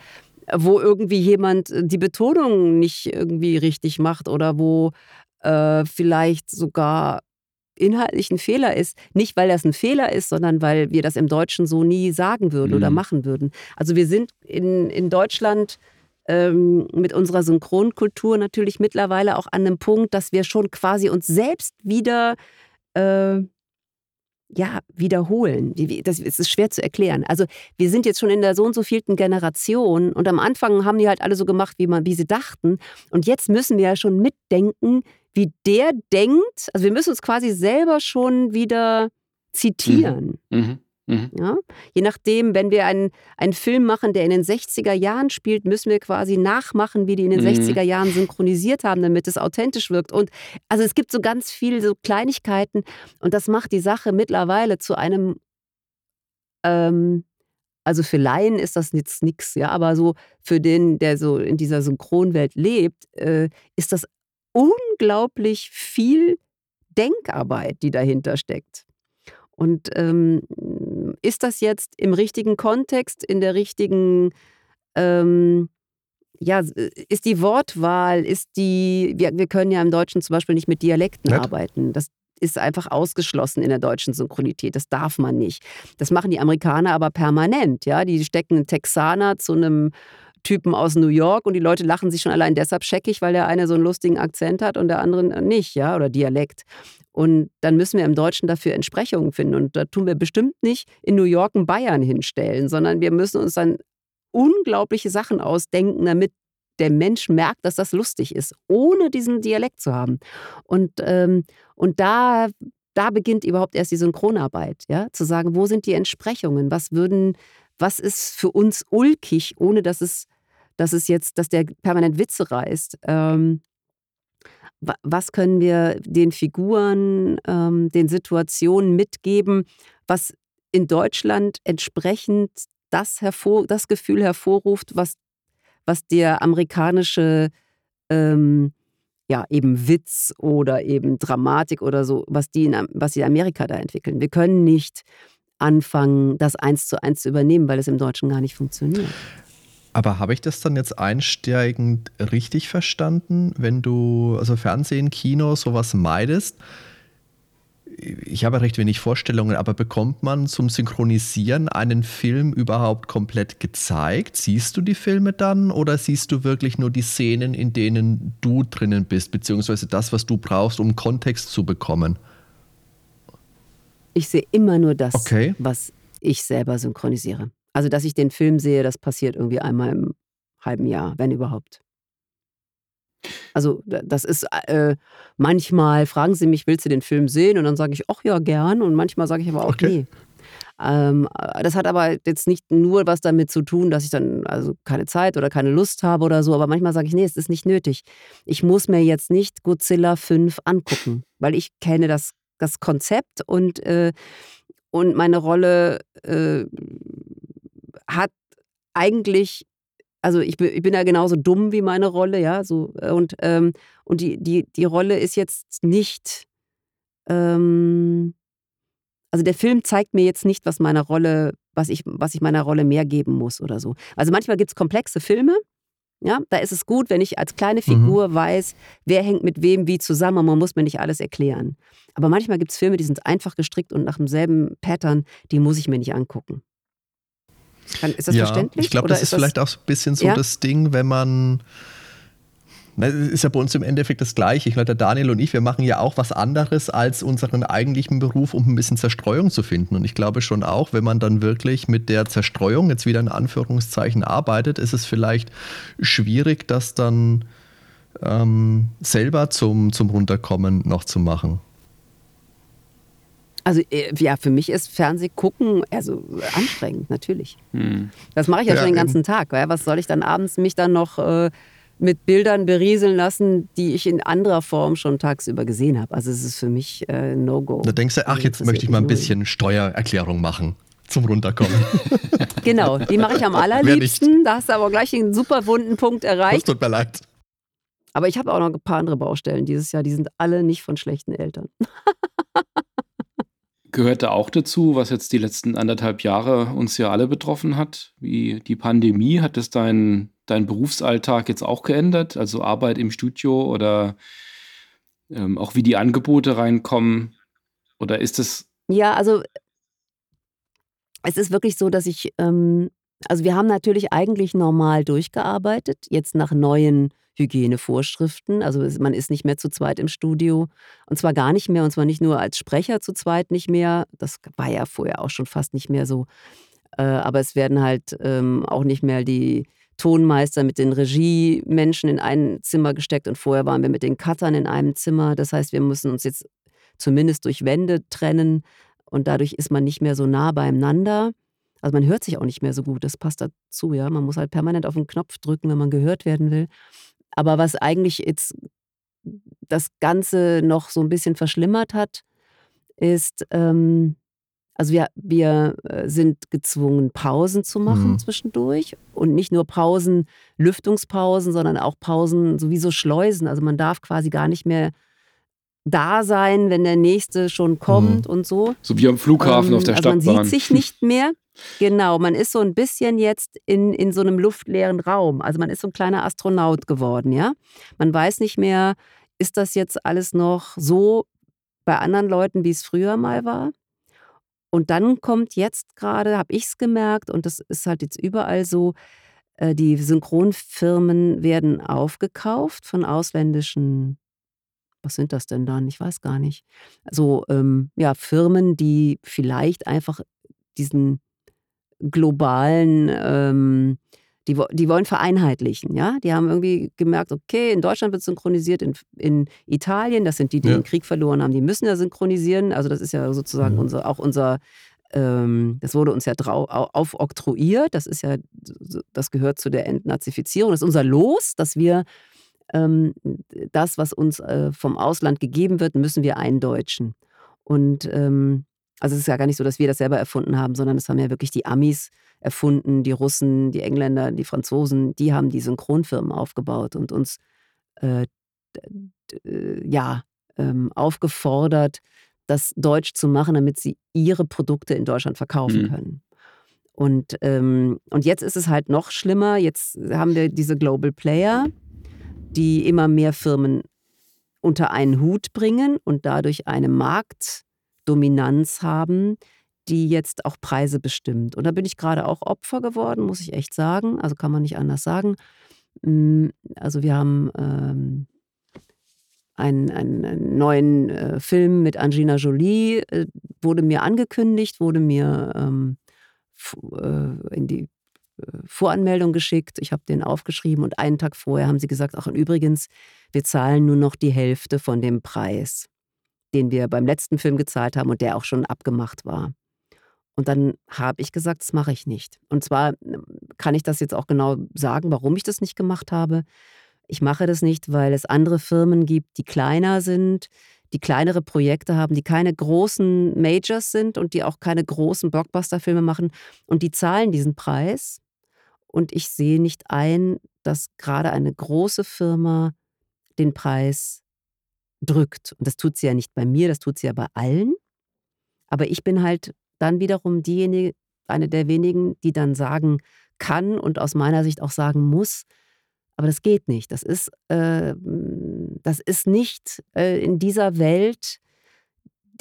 wo irgendwie jemand die Betonung nicht irgendwie richtig macht oder wo äh, vielleicht sogar inhaltlich ein Fehler ist. Nicht, weil das ein Fehler ist, sondern weil wir das im Deutschen so nie sagen würden mhm. oder machen würden. Also wir sind in, in Deutschland ähm, mit unserer Synchronkultur natürlich mittlerweile auch an einem Punkt, dass wir schon quasi uns selbst wieder äh, ja, wiederholen. Das ist schwer zu erklären. Also wir sind jetzt schon in der so und so vielten Generation und am Anfang haben die halt alle so gemacht, wie, man, wie sie dachten. Und jetzt müssen wir ja schon mitdenken, wie der denkt. Also wir müssen uns quasi selber schon wieder zitieren. Mhm. Mhm. Mhm. Ja? Je nachdem, wenn wir einen, einen Film machen, der in den 60er Jahren spielt, müssen wir quasi nachmachen, wie die in den mhm. 60er Jahren synchronisiert haben, damit es authentisch wirkt. Und also es gibt so ganz viele so Kleinigkeiten und das macht die Sache mittlerweile zu einem, ähm, also für Laien ist das jetzt nichts, ja, aber so für den, der so in dieser Synchronwelt lebt, äh, ist das unglaublich viel Denkarbeit, die dahinter steckt. Und ähm, ist das jetzt im richtigen Kontext, in der richtigen, ähm, ja, ist die Wortwahl, ist die, wir, wir können ja im Deutschen zum Beispiel nicht mit Dialekten Nett. arbeiten. Das ist einfach ausgeschlossen in der deutschen Synchronität. Das darf man nicht. Das machen die Amerikaner aber permanent. Ja, die stecken einen Texaner zu einem Typen aus New York und die Leute lachen sich schon allein deshalb scheckig, weil der eine so einen lustigen Akzent hat und der andere nicht, ja, oder Dialekt. Und dann müssen wir im Deutschen dafür Entsprechungen finden. Und da tun wir bestimmt nicht in New York einen Bayern hinstellen, sondern wir müssen uns dann unglaubliche Sachen ausdenken, damit der Mensch merkt, dass das lustig ist, ohne diesen Dialekt zu haben. Und, ähm, und da, da beginnt überhaupt erst die Synchronarbeit, ja, zu sagen, wo sind die Entsprechungen? Was würden, was ist für uns ulkig, ohne dass es, dass es jetzt, dass der permanent Witze reißt? Ähm, was können wir den Figuren, ähm, den Situationen mitgeben, was in Deutschland entsprechend das, hervor, das Gefühl hervorruft, was, was der amerikanische ähm, ja, eben Witz oder eben Dramatik oder so, was die in, was die Amerika da entwickeln. Wir können nicht anfangen, das eins zu eins zu übernehmen, weil es im Deutschen gar nicht funktioniert.
Aber habe ich das dann jetzt einsteigend richtig verstanden, wenn du also Fernsehen, Kino, sowas meidest? Ich habe recht wenig Vorstellungen, aber bekommt man zum Synchronisieren einen Film überhaupt komplett gezeigt? Siehst du die Filme dann oder siehst du wirklich nur die Szenen, in denen du drinnen bist, beziehungsweise das, was du brauchst, um Kontext zu bekommen?
Ich sehe immer nur das, okay. was ich selber synchronisiere. Also, dass ich den Film sehe, das passiert irgendwie einmal im halben Jahr, wenn überhaupt. Also, das ist äh, manchmal fragen sie mich, willst du den Film sehen? Und dann sage ich, ach ja, gern. Und manchmal sage ich aber auch, okay. nee. Ähm, das hat aber jetzt nicht nur was damit zu tun, dass ich dann also keine Zeit oder keine Lust habe oder so, aber manchmal sage ich, nee, es ist nicht nötig. Ich muss mir jetzt nicht Godzilla 5 angucken, weil ich kenne das, das Konzept und, äh, und meine Rolle äh, hat eigentlich, also ich, ich bin ja genauso dumm wie meine Rolle, ja, so äh, und, ähm, und die, die, die Rolle ist jetzt nicht, ähm, also der Film zeigt mir jetzt nicht, was meiner Rolle, was ich, was ich meiner Rolle mehr geben muss oder so. Also manchmal gibt es komplexe Filme, ja, da ist es gut, wenn ich als kleine mhm. Figur mhm. weiß, wer hängt mit wem wie zusammen und man muss mir nicht alles erklären. Aber manchmal gibt es Filme, die sind einfach gestrickt und nach demselben Pattern, die muss ich mir nicht angucken. Ist das
ja,
verständlich?
Ich glaube, das ist das vielleicht auch so ein bisschen so ja? das Ding, wenn man. Das ist ja bei uns im Endeffekt das Gleiche. Ich glaube, der Daniel und ich, wir machen ja auch was anderes als unseren eigentlichen Beruf, um ein bisschen Zerstreuung zu finden. Und ich glaube schon auch, wenn man dann wirklich mit der Zerstreuung jetzt wieder in Anführungszeichen arbeitet, ist es vielleicht schwierig, das dann ähm, selber zum, zum Runterkommen noch zu machen.
Also äh, ja, für mich ist Fernsehgucken also anstrengend, natürlich. Hm. Das mache ich ja, ja schon den ganzen eben. Tag. Weil was soll ich dann abends mich dann noch äh, mit Bildern berieseln lassen, die ich in anderer Form schon tagsüber gesehen habe? Also es ist für mich äh, No-Go.
Da denkst du, ach, jetzt möchte ich mal ein bisschen Steuererklärung machen zum Runterkommen.
genau, die mache ich am allerliebsten. Da hast du aber gleich einen super wunden Punkt erreicht.
Das tut mir leid.
Aber ich habe auch noch ein paar andere Baustellen dieses Jahr. Die sind alle nicht von schlechten Eltern.
gehörte auch dazu, was jetzt die letzten anderthalb Jahre uns ja alle betroffen hat, wie die Pandemie. Hat es deinen dein Berufsalltag jetzt auch geändert? Also Arbeit im Studio oder ähm, auch wie die Angebote reinkommen? Oder ist es.
Ja, also es ist wirklich so, dass ich, ähm, also wir haben natürlich eigentlich normal durchgearbeitet, jetzt nach neuen Hygienevorschriften. Also man ist nicht mehr zu zweit im Studio. Und zwar gar nicht mehr, und zwar nicht nur als Sprecher zu zweit nicht mehr. Das war ja vorher auch schon fast nicht mehr so. Äh, aber es werden halt ähm, auch nicht mehr die Tonmeister mit den Regiemenschen in ein Zimmer gesteckt und vorher waren wir mit den Cuttern in einem Zimmer. Das heißt, wir müssen uns jetzt zumindest durch Wände trennen und dadurch ist man nicht mehr so nah beieinander. Also man hört sich auch nicht mehr so gut, das passt dazu, ja. Man muss halt permanent auf den Knopf drücken, wenn man gehört werden will. Aber was eigentlich jetzt das Ganze noch so ein bisschen verschlimmert hat, ist, ähm, also wir, wir äh, sind gezwungen, Pausen zu machen mhm. zwischendurch. Und nicht nur Pausen, Lüftungspausen, sondern auch Pausen, sowieso Schleusen. Also man darf quasi gar nicht mehr da sein, wenn der nächste schon kommt mhm. und so.
So wie am Flughafen ähm, auf der also Stadtbahn.
Man sieht sich nicht mehr. Genau, man ist so ein bisschen jetzt in, in so einem luftleeren Raum. Also man ist so ein kleiner Astronaut geworden, ja. Man weiß nicht mehr, ist das jetzt alles noch so bei anderen Leuten, wie es früher mal war? Und dann kommt jetzt gerade, habe ich es gemerkt, und das ist halt jetzt überall so, äh, die Synchronfirmen werden aufgekauft von ausländischen, was sind das denn dann? Ich weiß gar nicht. So, ähm, ja, Firmen, die vielleicht einfach diesen globalen, ähm, Die, die wollen vereinheitlichen, ja. Die haben irgendwie gemerkt, okay, in Deutschland wird synchronisiert, in, in Italien, das sind die, die ja. den Krieg verloren haben, die müssen ja synchronisieren. Also das ist ja sozusagen mhm. unser, auch unser, ähm, das wurde uns ja aufoktroyiert. Das ist ja, das gehört zu der Entnazifizierung. Das ist unser Los, dass wir ähm, das, was uns äh, vom Ausland gegeben wird, müssen wir eindeutschen. Und ähm, also es ist ja gar nicht so, dass wir das selber erfunden haben, sondern es haben ja wirklich die Amis erfunden, die Russen, die Engländer, die Franzosen, die haben die Synchronfirmen aufgebaut und uns äh, äh, ja ähm, aufgefordert, das Deutsch zu machen, damit sie ihre Produkte in Deutschland verkaufen mhm. können. Und, ähm, und jetzt ist es halt noch schlimmer. Jetzt haben wir diese Global Player, die immer mehr Firmen unter einen Hut bringen und dadurch eine Marktdominanz haben, die jetzt auch Preise bestimmt. Und da bin ich gerade auch Opfer geworden, muss ich echt sagen. Also kann man nicht anders sagen. Hm, also wir haben ähm, einen, einen, neuen äh, Film mit Angelina Jolie, äh, wurde mir angekündigt, wurde mir ähm, äh, in die äh, Voranmeldung geschickt. Ich habe den aufgeschrieben und einen Tag vorher haben sie gesagt, ach und übrigens, wir zahlen nur noch die Hälfte von dem Preis, den wir beim letzten Film gezahlt haben und der auch schon abgemacht war. Und dann habe ich gesagt, das mache ich nicht. Und zwar ähm, kann ich das jetzt auch genau sagen, warum ich das nicht gemacht habe. Ich mache das nicht, weil es andere Firmen gibt, die kleiner sind, die kleinere Projekte haben, die keine großen Majors sind und die auch keine großen Blockbuster-Filme machen. Und die zahlen diesen Preis. Und ich sehe nicht ein, dass gerade eine große Firma den Preis drückt. Und das tut sie ja nicht bei mir, das tut sie ja bei allen. Aber ich bin halt dann wiederum diejenige, eine der wenigen, die dann sagen kann und aus meiner Sicht auch sagen muss, aber das geht nicht. Das ist, äh, das ist nicht äh, in dieser Welt,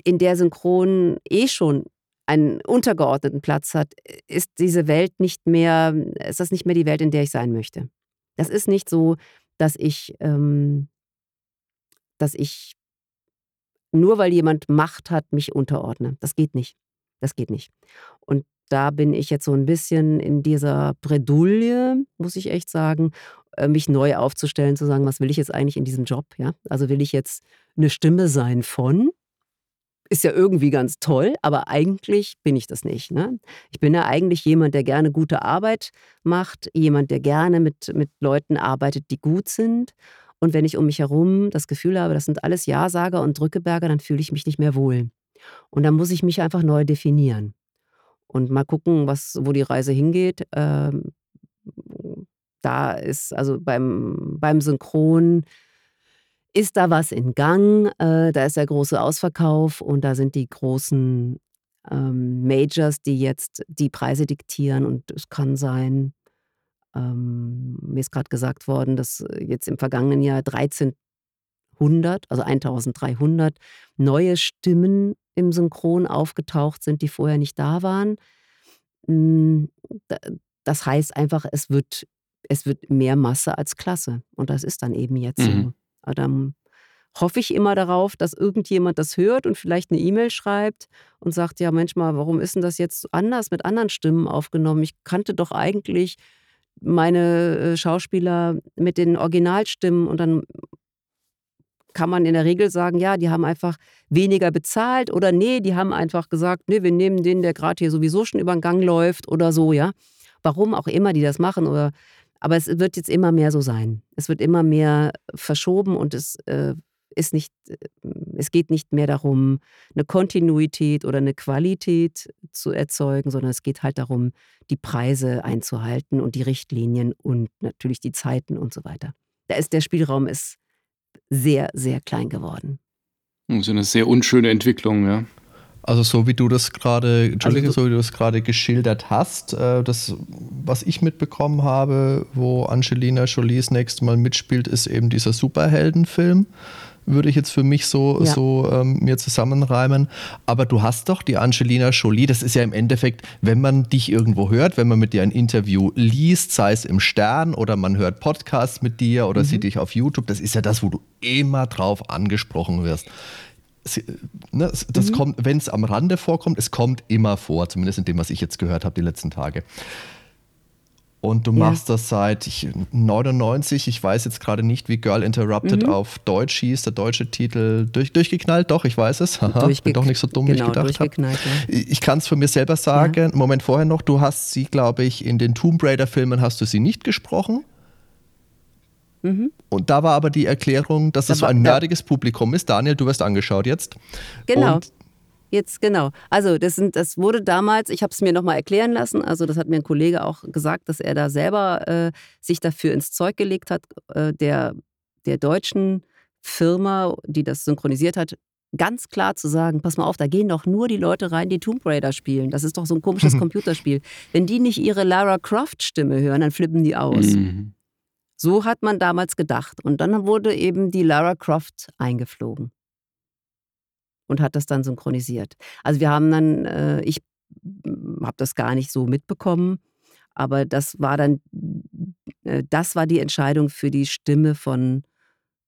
in der Synchron eh schon einen untergeordneten Platz hat, ist diese Welt nicht mehr, ist das nicht mehr die Welt, in der ich sein möchte. Das ist nicht so, dass ich, ähm, dass ich nur weil jemand Macht hat, mich unterordne. Das geht nicht. Das geht nicht. Und da bin ich jetzt so ein bisschen in dieser Bredouille, muss ich echt sagen, äh, mich neu aufzustellen, zu sagen, was will ich jetzt eigentlich in diesem Job? Ja? Also will ich jetzt eine Stimme sein von? Ist ja irgendwie ganz toll, aber eigentlich bin ich das nicht. Ne? Ich bin ja eigentlich jemand, der gerne gute Arbeit macht, jemand, der gerne mit, mit Leuten arbeitet, die gut sind. Und wenn ich um mich herum das Gefühl habe, das sind alles Ja-Sager und Drückeberger, dann fühle ich mich nicht mehr wohl. Und dann muss ich mich einfach neu definieren. Und mal gucken, was, wo die Reise hingeht. Ähm, da ist, also beim, beim Synchron ist da was in Gang. Äh, da ist der große Ausverkauf und da sind die großen ähm, Majors, die jetzt die Preise diktieren. Und es kann sein, ähm, mir ist gerade gesagt worden, dass jetzt im vergangenen Jahr 1300, also 1300 neue Stimmen im Synchron aufgetaucht sind, die vorher nicht da waren. Hm, das heißt einfach, es wird, es wird mehr Masse als Klasse. Und das ist dann eben jetzt mhm. so. Dann hoffe ich immer darauf, dass irgendjemand das hört und vielleicht eine E-Mail schreibt und sagt, ja Mensch mal, warum ist denn das jetzt anders mit anderen Stimmen aufgenommen? Ich kannte doch eigentlich meine äh, Schauspieler mit den Originalstimmen und dann kann man in der Regel sagen, ja, die haben einfach weniger bezahlt oder nee, die haben einfach gesagt, nee, wir nehmen den, der gerade hier sowieso schon über den Gang läuft oder so, ja. Warum auch immer die das machen oder aber es wird jetzt immer mehr so sein. Es wird immer mehr verschoben und es äh, ist nicht, äh, es geht nicht mehr darum, eine Kontinuität oder eine Qualität zu erzeugen, sondern es geht halt darum, die Preise einzuhalten und die Richtlinien und natürlich die Zeiten und so weiter. Da ist der Spielraum ist sehr, sehr klein geworden.
Das ist eine sehr unschöne Entwicklung, ja.
Also so wie du das gerade, Entschuldige, also, so wie du das gerade geschildert hast, äh, das, was ich mitbekommen habe, wo Angelina Jolie das nächste Mal mitspielt, ist eben dieser Superheldenfilm würde ich jetzt für mich so, ja. so ähm, mir zusammenreimen. Aber du hast doch die Angelina Jolie, das ist ja im Endeffekt, wenn man dich irgendwo hört, wenn man mit dir ein Interview liest, sei es im Stern oder man hört Podcasts mit dir oder mhm. sieht dich auf YouTube, das ist ja das, wo du immer drauf angesprochen wirst. Ne, das mhm. kommt, wenn es am Rande vorkommt, es kommt immer vor, zumindest in dem, was ich jetzt gehört habe die letzten Tage. Und du
Ja.
machst das seit ich, 99. Ich weiß jetzt gerade nicht, wie Girl Interrupted
Mhm.
auf Deutsch hieß. Der deutsche Titel durch, durchgeknallt. Doch, ich weiß es. Haha,
Durchge-
bin doch nicht so dumm, wie
genau,
ich gedacht habe.
ja.
Ich kann es von mir selber sagen. Einen Moment vorher noch. Du hast sie, glaube ich, in den Tomb Raider-Filmen hast du sie nicht gesprochen. Und da war aber die Erklärung, dass
Da
es so ein nerdiges Publikum ist. Daniel, du wirst angeschaut jetzt.
Genau.
Und
Jetzt genau. Also das, sind, das wurde damals, ich habe es mir nochmal erklären lassen, also das hat mir ein Kollege auch gesagt, dass er da selber äh, sich dafür ins Zeug gelegt hat, äh, der, der deutschen Firma, die das synchronisiert hat, ganz klar zu sagen, pass mal auf, da gehen doch nur die Leute rein, die Tomb Raider spielen. Das ist doch so ein komisches Computerspiel. Wenn die nicht ihre Lara Croft-Stimme hören, dann flippen die aus.
Mhm.
So hat man damals gedacht. Und dann wurde eben die Lara Croft eingeflogen und hat das dann synchronisiert. Also wir haben dann, äh, ich habe das gar nicht so mitbekommen, aber das war dann, äh, das war die Entscheidung für die Stimme von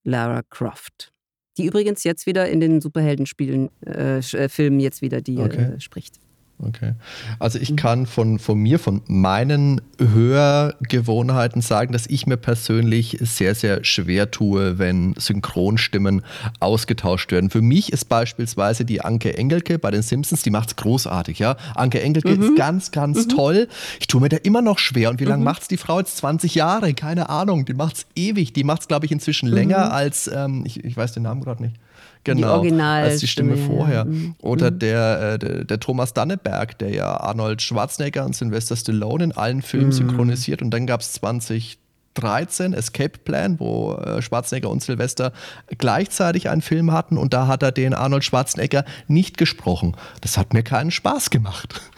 Lara Croft. Die übrigens jetzt wieder in den Superheldenspielen, äh, äh, Filmen jetzt wieder die
Okay.
äh, spricht.
Okay. Also
Mhm.
ich kann von, von mir, von meinen Hörgewohnheiten sagen, dass ich mir persönlich sehr, sehr schwer tue, wenn Synchronstimmen ausgetauscht werden. Für mich ist beispielsweise die Anke Engelke bei den Simpsons, die macht's großartig, ja. Anke Engelke
Mhm.
ist ganz, ganz toll. Ich tue mir da immer noch schwer. Und wie lange macht's die Frau jetzt? 20 Jahre? Keine Ahnung. Die macht's ewig. Die macht's, glaube ich, inzwischen länger als, ähm, ich, ich weiß den Namen gerade nicht. Genau,
Originalstimme,
als die Stimme vorher.
Mhm.
Oder der, äh, der, der Thomas Danneberg, der ja Arnold Schwarzenegger und Sylvester Stallone in allen Filmen
Mhm.
synchronisiert. Und dann gab es 2013 Escape Plan, wo äh, Schwarzenegger und Sylvester gleichzeitig einen Film hatten und da hat er den Arnold Schwarzenegger nicht gesprochen. Das hat mir keinen Spaß gemacht.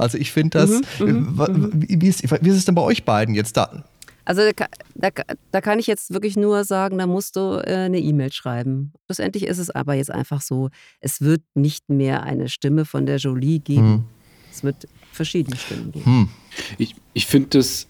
Also ich finde das,
Mhm,
äh, wa- wie, wie, ist, wie ist es denn bei euch beiden jetzt da?
Also da, ka- da, da kann ich jetzt wirklich nur sagen, da musst du äh, eine E-Mail schreiben. Schlussendlich ist es aber jetzt einfach so, es wird nicht mehr eine Stimme von der Jolie geben.
Hm.
Es wird verschiedene Stimmen geben.
Hm.
Ich, ich finde das,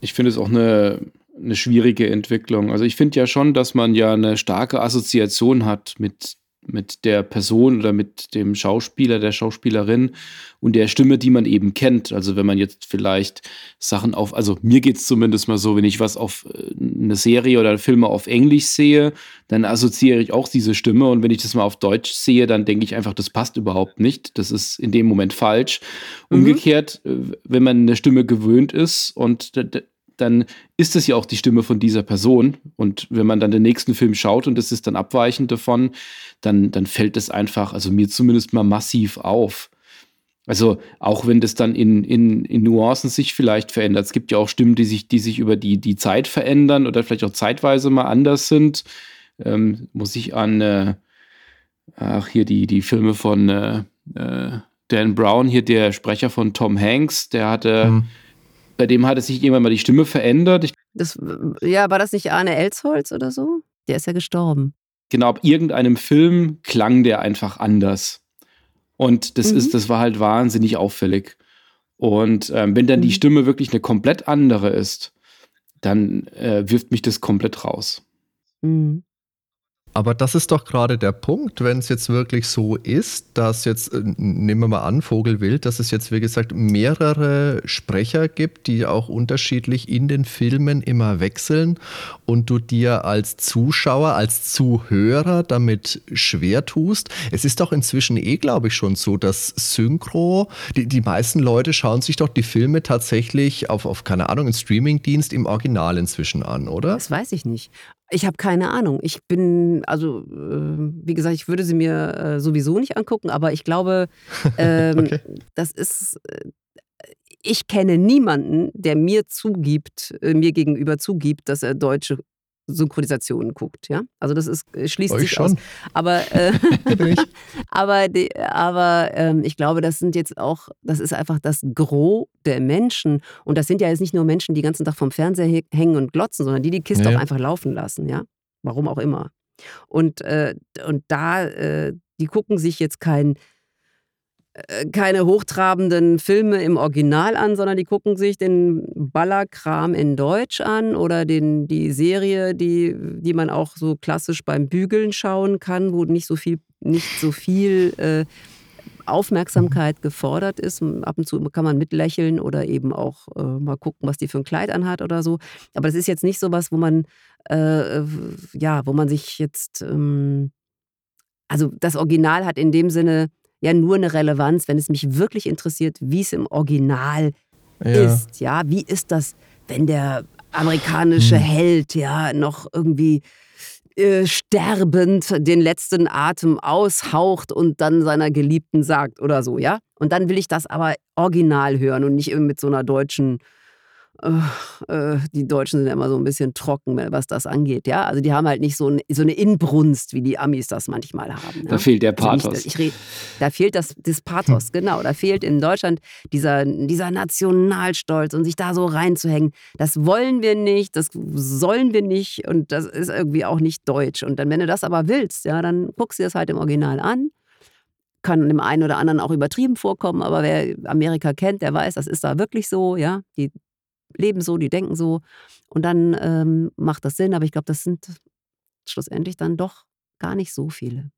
ich finde es auch eine, eine schwierige Entwicklung. Also ich finde ja schon, dass man ja eine starke Assoziation hat mit, mit der Person oder mit dem Schauspieler, der Schauspielerin und der Stimme, die man eben kennt. Also wenn man jetzt vielleicht Sachen auf, also mir geht es zumindest mal so, wenn ich was auf äh, eine Serie oder Filme auf Englisch sehe, dann assoziiere ich auch diese Stimme und wenn ich das mal auf Deutsch sehe, dann denke ich einfach, das passt überhaupt nicht. Das ist in dem Moment falsch. Umgekehrt, äh, wenn man eine Stimme gewöhnt ist und dann ist es ja auch die Stimme von dieser Person. Und wenn man dann den nächsten Film schaut und es ist dann abweichend davon, dann, dann fällt es einfach, also mir zumindest mal massiv auf. Also auch wenn das dann in, in, in Nuancen sich vielleicht verändert. Es gibt ja auch Stimmen, die sich, die sich über die, die Zeit verändern oder vielleicht auch zeitweise mal anders sind. Ähm, muss ich an, äh, ach hier die, die Filme von äh, äh, Dan Brown, hier der Sprecher von Tom Hanks, der hatte,
Hm.
Bei dem hatte sich irgendwann mal die Stimme verändert. Ich,
Das, ja, war das nicht Arne Elsholz oder so? Der ist ja gestorben.
genau, ab irgendeinem Film klang der einfach anders. Und das
Mhm.
ist, das war halt wahnsinnig auffällig. Und ähm, wenn dann die
Mhm.
Stimme wirklich eine komplett andere ist, dann äh, wirft mich das komplett raus.
Mhm.
Aber das ist doch gerade der Punkt, wenn es jetzt wirklich so ist, dass jetzt, äh, nehmen wir mal an, Vogelwild, dass es jetzt, wie gesagt, mehrere Sprecher gibt, die auch unterschiedlich in den Filmen immer wechseln und du dir als Zuschauer, als Zuhörer damit schwer tust. Es ist doch inzwischen eh, glaube ich, schon so, dass Synchro, die, die meisten Leute schauen sich doch die Filme tatsächlich auf, auf keine Ahnung, einen Streamingdienst im Original inzwischen an, oder?
Das weiß ich nicht. Ich habe keine Ahnung. Ich bin, also, äh, wie gesagt, ich würde sie mir äh, sowieso nicht angucken, aber ich glaube, ähm,
Okay.
das ist. äh, Ich kenne niemanden, der mir zugibt, äh, mir gegenüber zugibt, dass er deutsche Synchronisationen guckt. Ja, also das ist äh, schließt
Euch
sich aus.
schon.
Aber, äh, aber, die, aber ähm, ich glaube, das sind jetzt auch, das ist einfach das Gros der Menschen. Und das sind ja jetzt nicht nur Menschen, die den ganzen Tag vom Fernseher he- hängen und glotzen, sondern die die Kiste
Ja,
auch einfach laufen lassen, ja. Warum auch immer. Und, äh, und da, äh, die gucken sich jetzt kein, keine hochtrabenden Filme im Original an, sondern die gucken sich den Ballerkram in Deutsch an oder den, die Serie, die, die man auch so klassisch beim Bügeln schauen kann, wo nicht so viel, nicht so viel äh, Aufmerksamkeit gefordert ist. Ab und zu kann man mitlächeln oder eben auch äh, mal gucken, was die für ein Kleid anhat oder so. Aber das ist jetzt nicht so was, wo man, äh, ja, wo man sich jetzt, ähm, also das Original hat in dem Sinne ja nur eine Relevanz, wenn es mich wirklich interessiert, wie es im Original ja. ist. Ja, wie ist das, wenn der amerikanische hm. Held ja noch irgendwie äh, sterbend den letzten Atem aushaucht und dann seiner Geliebten sagt oder so, ja? Und dann will ich das aber original hören und nicht mit so einer deutschen die Deutschen sind immer so ein bisschen trocken, was das angeht. Ja, also die haben halt nicht so, ein, so eine Inbrunst, wie die Amis das manchmal haben.
Da fehlt der Pathos. Also
nicht, red, da fehlt das, das Pathos, hm. genau. Da fehlt in Deutschland dieser, dieser Nationalstolz und sich da so reinzuhängen. Das wollen wir nicht, das sollen wir nicht und das ist irgendwie auch nicht deutsch. Und dann, wenn du das aber willst, ja, dann guckst du das halt im Original an kann dem einen oder anderen auch übertrieben vorkommen, aber wer Amerika kennt, der weiß, das ist da wirklich so, ja. Die leben so, die denken so. Und dann ähm, macht das Sinn. Aber ich glaube, das sind schlussendlich dann doch gar nicht so viele.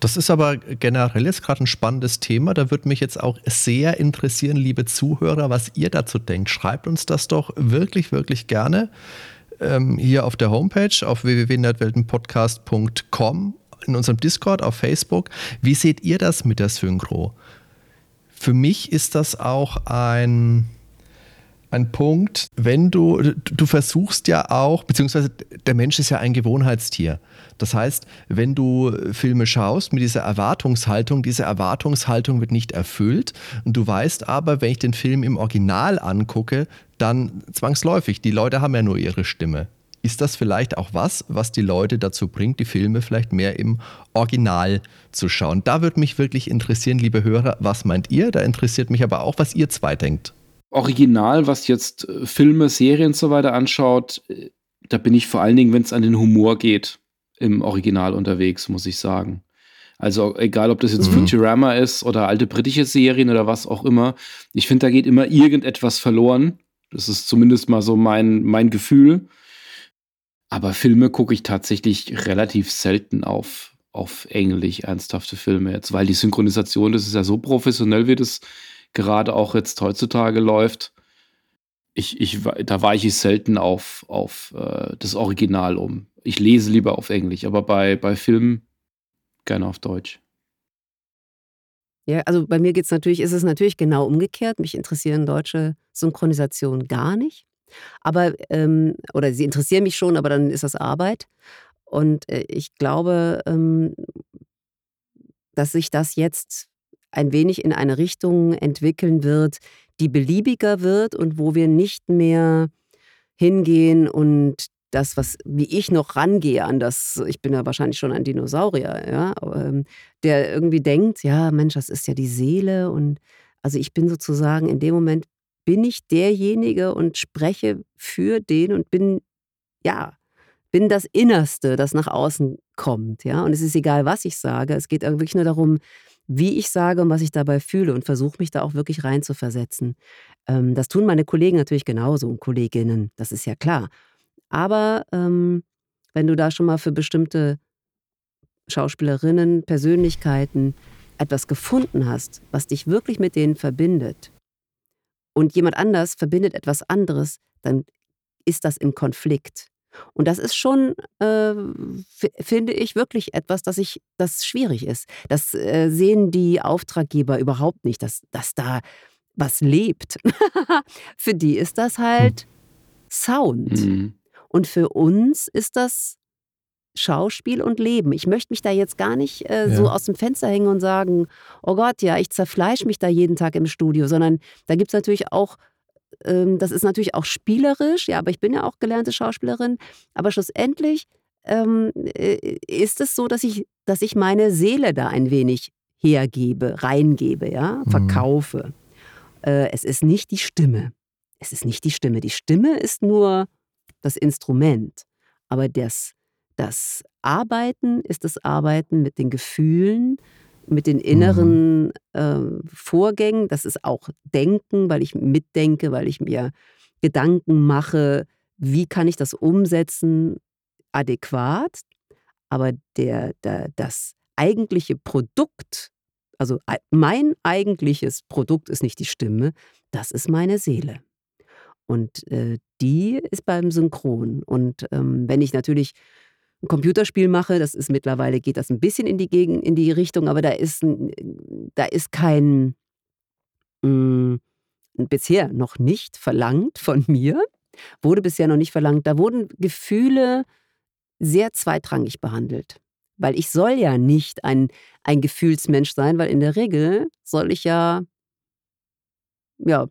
Das ist aber generell jetzt gerade ein spannendes Thema. Da würde mich jetzt auch sehr interessieren, liebe Zuhörer, was ihr dazu denkt. Schreibt uns das doch wirklich, wirklich gerne ähm, hier auf der Homepage auf www.nerdweltenpodcast.com, in unserem Discord, auf Facebook. Wie seht ihr das mit der Synchro? Für mich ist das auch ein ein Punkt, wenn du, du versuchst ja auch, beziehungsweise der Mensch ist ja ein Gewohnheitstier. Das heißt, wenn du Filme schaust mit dieser Erwartungshaltung, diese Erwartungshaltung wird nicht erfüllt und du weißt aber, wenn ich den Film im Original angucke, dann zwangsläufig, die Leute haben ja nur ihre Stimme. Ist das vielleicht auch was, was die Leute dazu bringt, die Filme vielleicht mehr im Original zu schauen? Da würde mich wirklich interessieren, liebe Hörer, was meint ihr? Da interessiert mich aber auch, was ihr zwei denkt.
Original, was jetzt äh, Filme, Serien und so weiter anschaut, äh, da bin ich vor allen Dingen, wenn es an den Humor geht, im Original unterwegs, muss ich sagen. Also egal, ob das jetzt mhm. Futurama ist oder alte britische Serien oder was auch immer. Ich finde, da geht immer irgendetwas verloren. Das ist zumindest mal so mein, mein Gefühl. Aber Filme gucke ich tatsächlich relativ selten auf, auf Englisch, ernsthafte Filme jetzt, weil die Synchronisation, das ist ja so professionell, wie das gerade auch jetzt heutzutage läuft. Ich, ich, da weiche ich selten auf, auf äh, das Original um. Ich lese lieber auf Englisch, aber bei, bei Filmen gerne auf Deutsch.
Ja, also bei mir geht's natürlich, ist es natürlich genau umgekehrt. Mich interessieren deutsche Synchronisationen gar nicht. Aber, ähm, oder sie interessieren mich schon, aber dann ist das Arbeit. Und äh, ich glaube, ähm, dass sich das jetzt ein wenig in eine Richtung entwickeln wird, die beliebiger wird und wo wir nicht mehr hingehen und das, was, wie ich noch rangehe an das, ich bin ja wahrscheinlich schon ein Dinosaurier, ja, ähm, der irgendwie denkt, ja, Mensch, das ist ja die Seele und also ich bin sozusagen in dem Moment bin ich derjenige und spreche für den und bin, ja, bin das Innerste, das nach außen kommt, ja. Und es ist egal, was ich sage. Es geht wirklich nur darum, wie ich sage und was ich dabei fühle und versuche mich da auch wirklich reinzuversetzen. Ähm, das tun meine Kollegen natürlich genauso und Kolleginnen, das ist ja klar. Aber ähm, wenn du da schon mal für bestimmte Schauspielerinnen, Persönlichkeiten etwas gefunden hast, was dich wirklich mit denen verbindet und jemand anders verbindet etwas anderes, dann ist das im Konflikt. Und das ist schon, äh, finde ich, wirklich etwas, das, ich, das schwierig ist. Das äh, sehen die Auftraggeber überhaupt nicht, dass, dass da was lebt. für die ist das halt hm. Sound. Mhm. Und für uns ist das Schauspiel und Leben. Ich möchte mich da jetzt gar nicht äh, ja. so aus dem Fenster hängen und sagen, oh Gott, ja, ich zerfleisch mich da jeden Tag im Studio, sondern da gibt es natürlich auch ähm, das ist natürlich auch spielerisch, ja, aber ich bin ja auch gelernte Schauspielerin. Aber schlussendlich ähm, äh, ist es so, dass ich, dass ich meine Seele da ein wenig hergebe, reingebe, ja, mhm. verkaufe. Mhm. Äh, es ist nicht die Stimme. Es ist nicht die Stimme. Die Stimme ist nur das Instrument. Aber das, das Arbeiten ist das Arbeiten mit den Gefühlen, mit den inneren mhm. äh, Vorgängen. Das ist auch Denken, weil ich mitdenke, weil ich mir Gedanken mache, wie kann ich das umsetzen adäquat. Aber der, der, das eigentliche Produkt Also mein eigentliches Produkt ist nicht die Stimme, das ist meine Seele. Und äh, die ist beim Synchron. Und ähm, wenn ich natürlich ein Computerspiel mache, das ist mittlerweile, geht das ein bisschen in die, Gegend, in die Richtung, aber da ist, da ist kein, mh, hm, bisher noch nicht verlangt von mir, wurde bisher noch nicht verlangt, da wurden Gefühle sehr zweitrangig behandelt. Weil ich soll ja nicht ein, ein Gefühlsmensch sein, weil in der Regel soll ich ja, ja,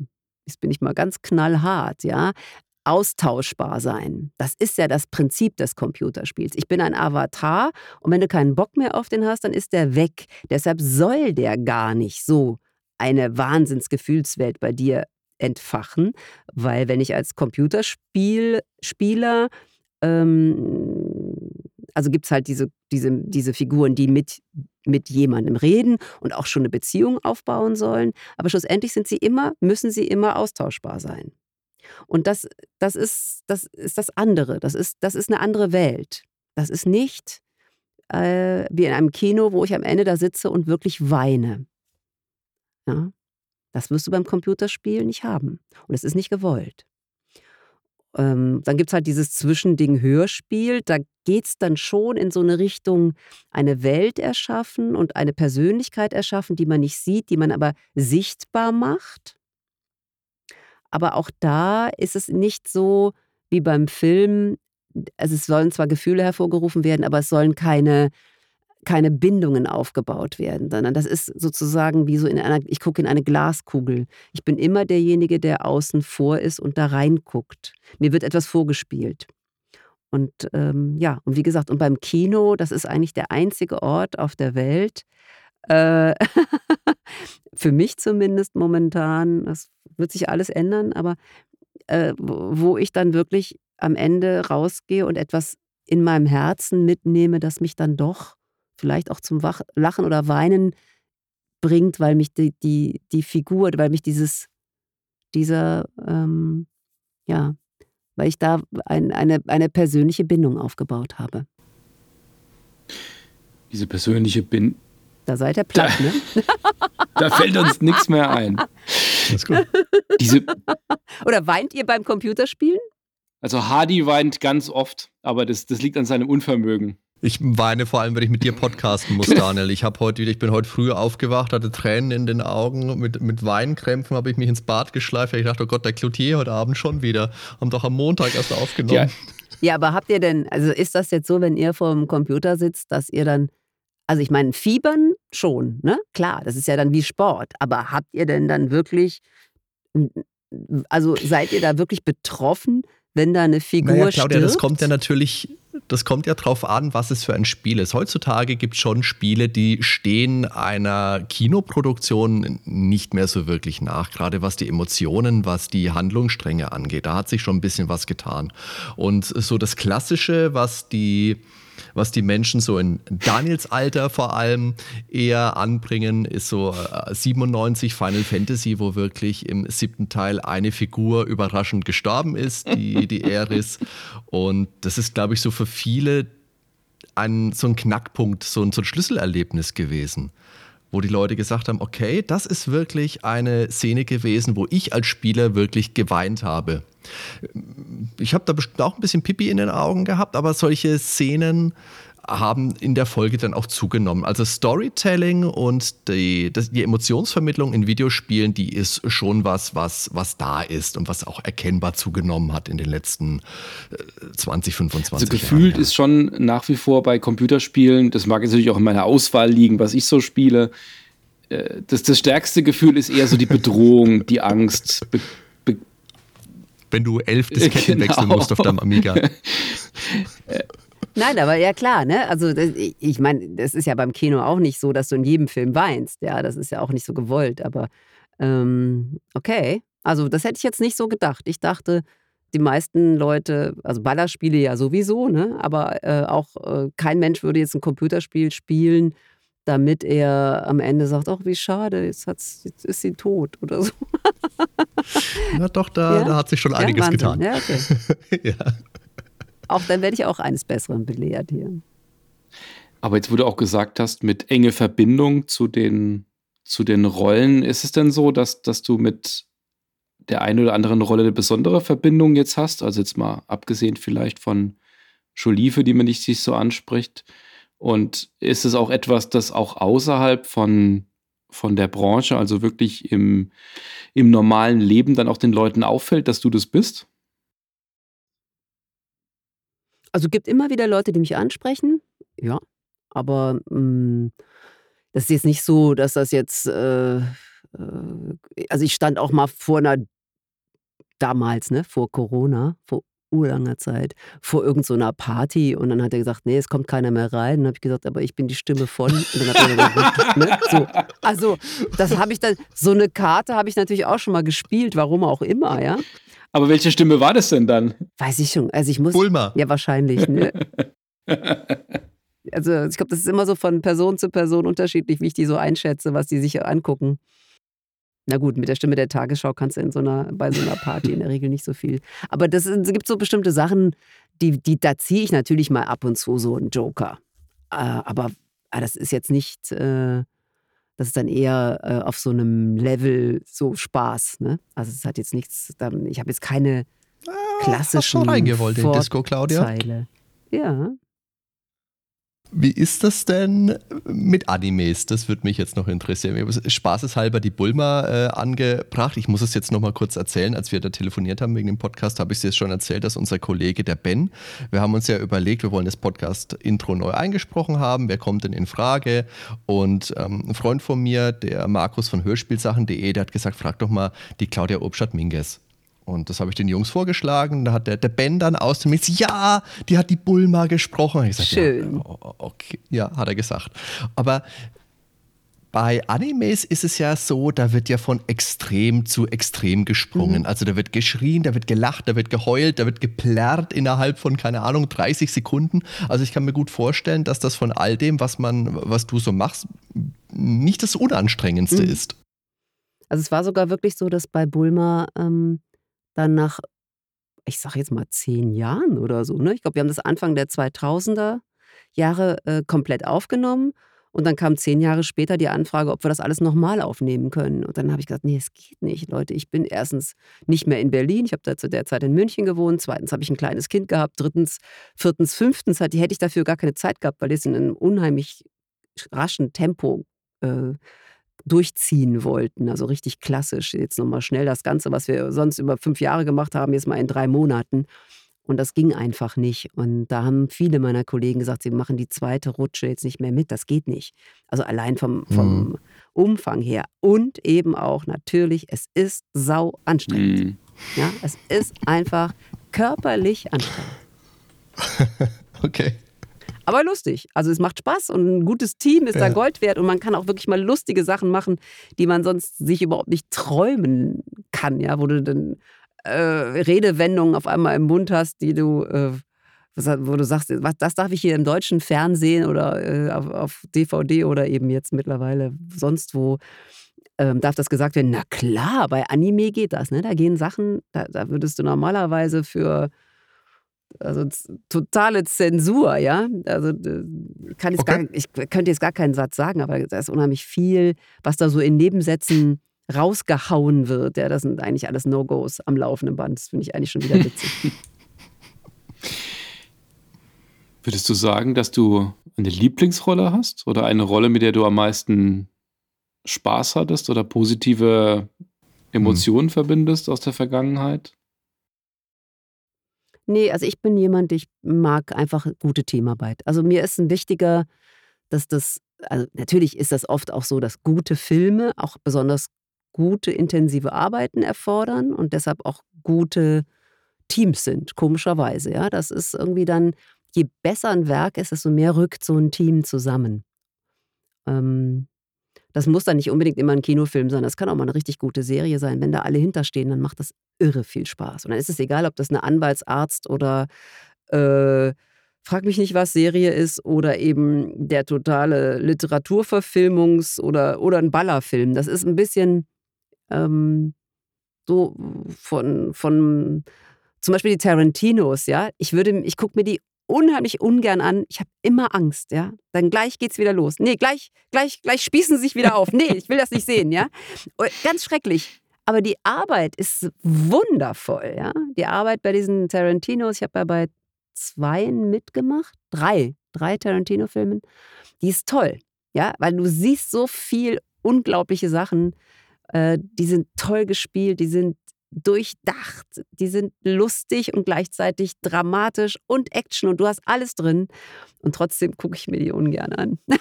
jetzt bin ich mal ganz knallhart, ja, austauschbar sein. Das ist ja das Prinzip des Computerspiels. Ich bin ein Avatar und wenn du keinen Bock mehr auf den hast, dann ist der weg. Deshalb soll der gar nicht so eine Wahnsinnsgefühlswelt bei dir entfachen, weil wenn ich als Computerspieler ähm, also gibt es halt diese, diese, diese Figuren, die mit, mit jemandem reden und auch schon eine Beziehung aufbauen sollen. Aber schlussendlich sind sie immer, müssen sie immer austauschbar sein. Und das, das, ist, das ist das andere. Das ist, das ist eine andere Welt. Das ist nicht äh, wie in einem Kino, wo ich am Ende da sitze und wirklich weine. Ja? Das wirst du beim Computerspiel nicht haben. Und es ist nicht gewollt. Ähm, dann gibt es halt dieses Zwischending Hörspiel. Da geht es dann schon in so eine Richtung, eine Welt erschaffen und eine Persönlichkeit erschaffen, die man nicht sieht, die man aber sichtbar macht. Aber auch da ist es nicht so wie beim Film. Also es sollen zwar Gefühle hervorgerufen werden, aber es sollen keine keine Bindungen aufgebaut werden, sondern das ist sozusagen wie so in einer, ich gucke in eine Glaskugel. Ich bin immer derjenige, der außen vor ist und da reinguckt. Mir wird etwas vorgespielt. Und ähm, ja, und wie gesagt, und beim Kino, das ist eigentlich der einzige Ort auf der Welt, äh, für mich zumindest momentan, das wird sich alles ändern, aber äh, wo ich dann wirklich am Ende rausgehe und etwas in meinem Herzen mitnehme, das mich dann doch vielleicht auch zum Wach Lachen oder Weinen bringt, weil mich die, die, die Figur, weil mich dieses, dieser, ähm, ja, weil ich da ein, eine, eine persönliche Bindung aufgebaut habe.
Diese persönliche Bindung.
Da seid ihr platt, da, ne?
da fällt uns nichts mehr ein.
Alles gut.
Diese,
Oder weint ihr beim Computerspielen?
Also Hardy weint ganz oft, aber das, das liegt an seinem Unvermögen.
Ich weine vor allem, wenn ich mit dir podcasten muss, Daniel. Ich habe heute ich bin heute früh aufgewacht, hatte Tränen in den Augen, mit, mit Weinkrämpfen habe ich mich ins Bad geschleift. Ich dachte, oh Gott, der Cloutier heute Abend schon wieder. Haben doch am Montag erst aufgenommen.
Ja. ja, aber habt ihr denn, also ist das jetzt so, wenn ihr vor dem Computer sitzt, dass ihr dann, also ich meine, fiebern schon, ne? Klar, das ist ja dann wie Sport. Aber habt ihr denn dann wirklich, also seid ihr da wirklich betroffen, wenn da eine Figur naja, Claudia,
stirbt? das kommt ja natürlich das kommt ja drauf an, was es für ein Spiel ist. Heutzutage gibt es schon Spiele, die stehen einer Kinoproduktion nicht mehr so wirklich nach, gerade was die Emotionen, was die Handlungsstränge angeht. Da hat sich schon ein bisschen was getan. Und so das Klassische, was die was die Menschen so in Daniels Alter vor allem eher anbringen, ist so 97 äh, Final Fantasy, wo wirklich im siebten Teil eine Figur überraschend gestorben ist, die, die Eris. Und das ist, glaube ich, so für viele ein, so ein Knackpunkt, so ein, so ein Schlüsselerlebnis gewesen wo die Leute gesagt haben, okay, das ist wirklich eine Szene gewesen, wo ich als Spieler wirklich geweint habe. Ich habe da bestimmt auch ein bisschen Pipi in den Augen gehabt, aber solche Szenen haben in der Folge dann auch zugenommen. Also Storytelling und die, das, die Emotionsvermittlung in Videospielen, die ist schon was, was, was da ist und was auch erkennbar zugenommen hat in den letzten 20, 25 also
Jahren. Also gefühlt ist schon nach wie vor bei Computerspielen, das mag natürlich auch in meiner Auswahl liegen, was ich so spiele, äh, das, das stärkste Gefühl ist eher so die Bedrohung, die Angst. Be,
be Wenn du elf Disketten genau. wechseln musst auf deinem Amiga.
Nein, aber ja klar, ne? Also das, ich meine, das ist ja beim Kino auch nicht so, dass du in jedem Film weinst. Ja, das ist ja auch nicht so gewollt. Aber ähm, okay, also das hätte ich jetzt nicht so gedacht. Ich dachte, die meisten Leute, also Ballerspiele ja sowieso, ne? Aber äh, auch äh, kein Mensch würde jetzt ein Computerspiel spielen, damit er am Ende sagt, ach wie schade, jetzt, hat's, jetzt ist sie tot oder so.
Ja, doch, da, ja? da hat sich schon einiges ja, getan.
Ja, okay. ja. Auch dann werde ich auch eines Besseren belehrt hier.
Aber jetzt, wo du auch gesagt hast, mit enge Verbindung zu den zu den Rollen. Ist es denn so, dass, dass du mit der einen oder anderen Rolle eine besondere Verbindung jetzt hast? Also jetzt mal abgesehen vielleicht von Jolie, die man nicht sich so anspricht. Und ist es auch etwas, das auch außerhalb von, von der Branche, also wirklich im, im normalen Leben dann auch den Leuten auffällt, dass du das bist?
Also gibt immer wieder Leute, die mich ansprechen, ja, aber mh, hm, das ist jetzt nicht so, dass das jetzt, äh, äh, also ich stand auch mal vor einer, damals, ne, vor Corona, vor urlanger Zeit, vor irgendeiner so Party und dann hat er gesagt, nee, es kommt keiner mehr rein. Und dann habe ich gesagt, aber ich bin die Stimme von. Und dann hat er gesagt, ne, so. Also, das habe ich dann, so eine Karte habe ich natürlich auch schon mal gespielt, warum auch immer, ja.
Aber welche Stimme war das denn dann?
Weiß ich schon. Also ich muss.
Bulma.
Ja, wahrscheinlich. Ne? also ich glaube, das ist immer so von Person zu Person unterschiedlich, wie ich die so einschätze, was die sich angucken. Na gut, mit der Stimme der Tagesschau kannst du in so einer, bei so einer Party in der Regel nicht so viel. Aber das, es gibt so bestimmte Sachen, die, die, da ziehe ich natürlich mal ab und zu so einen Joker. Äh, aber ah, das ist jetzt nicht, äh, das ist dann eher äh, auf so einem Level so Spaß. Ne? Also es hat jetzt nichts, ich habe jetzt keine ah, klassischen hast
schon reingewollt in Disco, Claudia.
Ja.
Wie ist das denn mit Animes? Das würde mich jetzt noch interessieren. Ich habe spaßeshalber die Bulma äh, angebracht. Ich muss es jetzt noch mal kurz erzählen. Als wir da telefoniert haben wegen dem Podcast, habe ich es jetzt schon erzählt, dass unser Kollege, der Ben, wir haben uns ja überlegt, wir wollen das Podcast-Intro neu eingesprochen haben. Wer kommt denn in Frage? Und ähm, ein Freund von mir, der Markus von Hörspielsachen.de, der hat gesagt, frag doch mal die Claudia Obstadt-Minges. Und das habe ich den Jungs vorgeschlagen. Da hat der, der Ben dann aus dem Nichts, ja, die hat die Bulma gesprochen.
Ich gesagt, Schön.
Ja, okay, ja, hat er gesagt. Aber bei Animes ist es ja so, da wird ja von extrem zu extrem gesprungen. Mhm. Also da wird geschrien, da wird gelacht, da wird geheult, da wird geplärrt innerhalb von, keine Ahnung, 30 Sekunden. Also ich kann mir gut vorstellen, dass das von all dem, was man, was du so machst, nicht das Unanstrengendste mhm. ist.
Also es war sogar wirklich so, dass bei Bulma ähm, dann nach, ich sage jetzt mal zehn Jahren oder so, ne? ich glaube, wir haben das Anfang der 2000er Jahre äh, komplett aufgenommen. Und dann kam zehn Jahre später die Anfrage, ob wir das alles nochmal aufnehmen können. Und dann habe ich gesagt, nee, es geht nicht, Leute. Ich bin erstens nicht mehr in Berlin. Ich habe da zu der Zeit in München gewohnt. Zweitens habe ich ein kleines Kind gehabt. Drittens, viertens, fünftens hätte ich dafür gar keine Zeit gehabt, weil das in einem unheimlich raschen Tempo äh, durchziehen wollten. Also richtig klassisch. Jetzt nochmal schnell das Ganze, was wir sonst über fünf Jahre gemacht haben, jetzt mal in drei Monaten. Und das ging einfach nicht. Und da haben viele meiner Kollegen gesagt, sie machen die zweite Rutsche jetzt nicht mehr mit. Das geht nicht. Also allein vom, vom mhm. Umfang her. Und eben auch natürlich, es ist sau anstrengend. Mhm. Ja, es ist einfach körperlich anstrengend.
okay.
Aber lustig. Also es macht Spaß und ein gutes Team ist ja. da Gold wert und man kann auch wirklich mal lustige Sachen machen, die man sonst sich überhaupt nicht träumen kann, ja, wo du dann äh, Redewendungen auf einmal im Mund hast, die du, äh, wo du sagst, was, das darf ich hier im deutschen Fernsehen oder äh, auf, auf, DVD oder eben jetzt mittlerweile sonst wo. Ähm, darf das gesagt werden? Na klar, bei Anime geht das. Ne? Da gehen Sachen, da, da würdest du normalerweise für also totale Zensur, ja. Also kann okay. gar, ich könnte jetzt gar keinen Satz sagen, aber da ist unheimlich viel, was da so in Nebensätzen rausgehauen wird. Ja, das sind eigentlich alles No-Gos am laufenden Band. Das finde ich eigentlich schon wieder witzig.
Würdest du sagen, dass du eine Lieblingsrolle hast oder eine Rolle, mit der du am meisten Spaß hattest oder positive Emotionen hm. verbindest aus der Vergangenheit?
Nee, also ich bin jemand, ich mag einfach gute Teamarbeit. Also mir ist ein wichtiger, dass das, also natürlich ist das oft auch so, dass gute Filme auch besonders gute, intensive Arbeiten erfordern und deshalb auch gute Teams sind, komischerweise. Ja, das ist irgendwie dann, je besser ein Werk ist, desto mehr rückt so ein Team zusammen. Ähm, das muss dann nicht unbedingt immer ein Kinofilm sein, das kann auch mal eine richtig gute Serie sein. Wenn da alle hinterstehen, dann macht das irre viel Spaß. Und dann ist es egal, ob das eine Anwaltsarzt oder äh, Frag mich nicht, was Serie ist oder eben der totale Literaturverfilmungs- oder, oder ein Ballerfilm. Das ist ein bisschen ähm, so von, von zum Beispiel die Tarantinos, ja. Ich würde, ich gucke mir die unheimlich ungern an. Ich habe immer Angst, ja. Dann gleich geht's wieder los. Nee, gleich, gleich, gleich spießen sie sich wieder auf. Nee, ich will das nicht sehen, ja. Ganz schrecklich. Aber die Arbeit ist wundervoll, ja. Die Arbeit bei diesen Tarantinos, ich habe ja bei zwei mitgemacht, drei, drei Tarantino-Filmen, die ist toll, ja, weil du siehst so viel unglaubliche Sachen, äh, die sind toll gespielt, die sind durchdacht, die sind lustig und gleichzeitig dramatisch und Action und du hast alles drin. Und trotzdem gucke ich mir die ungern an.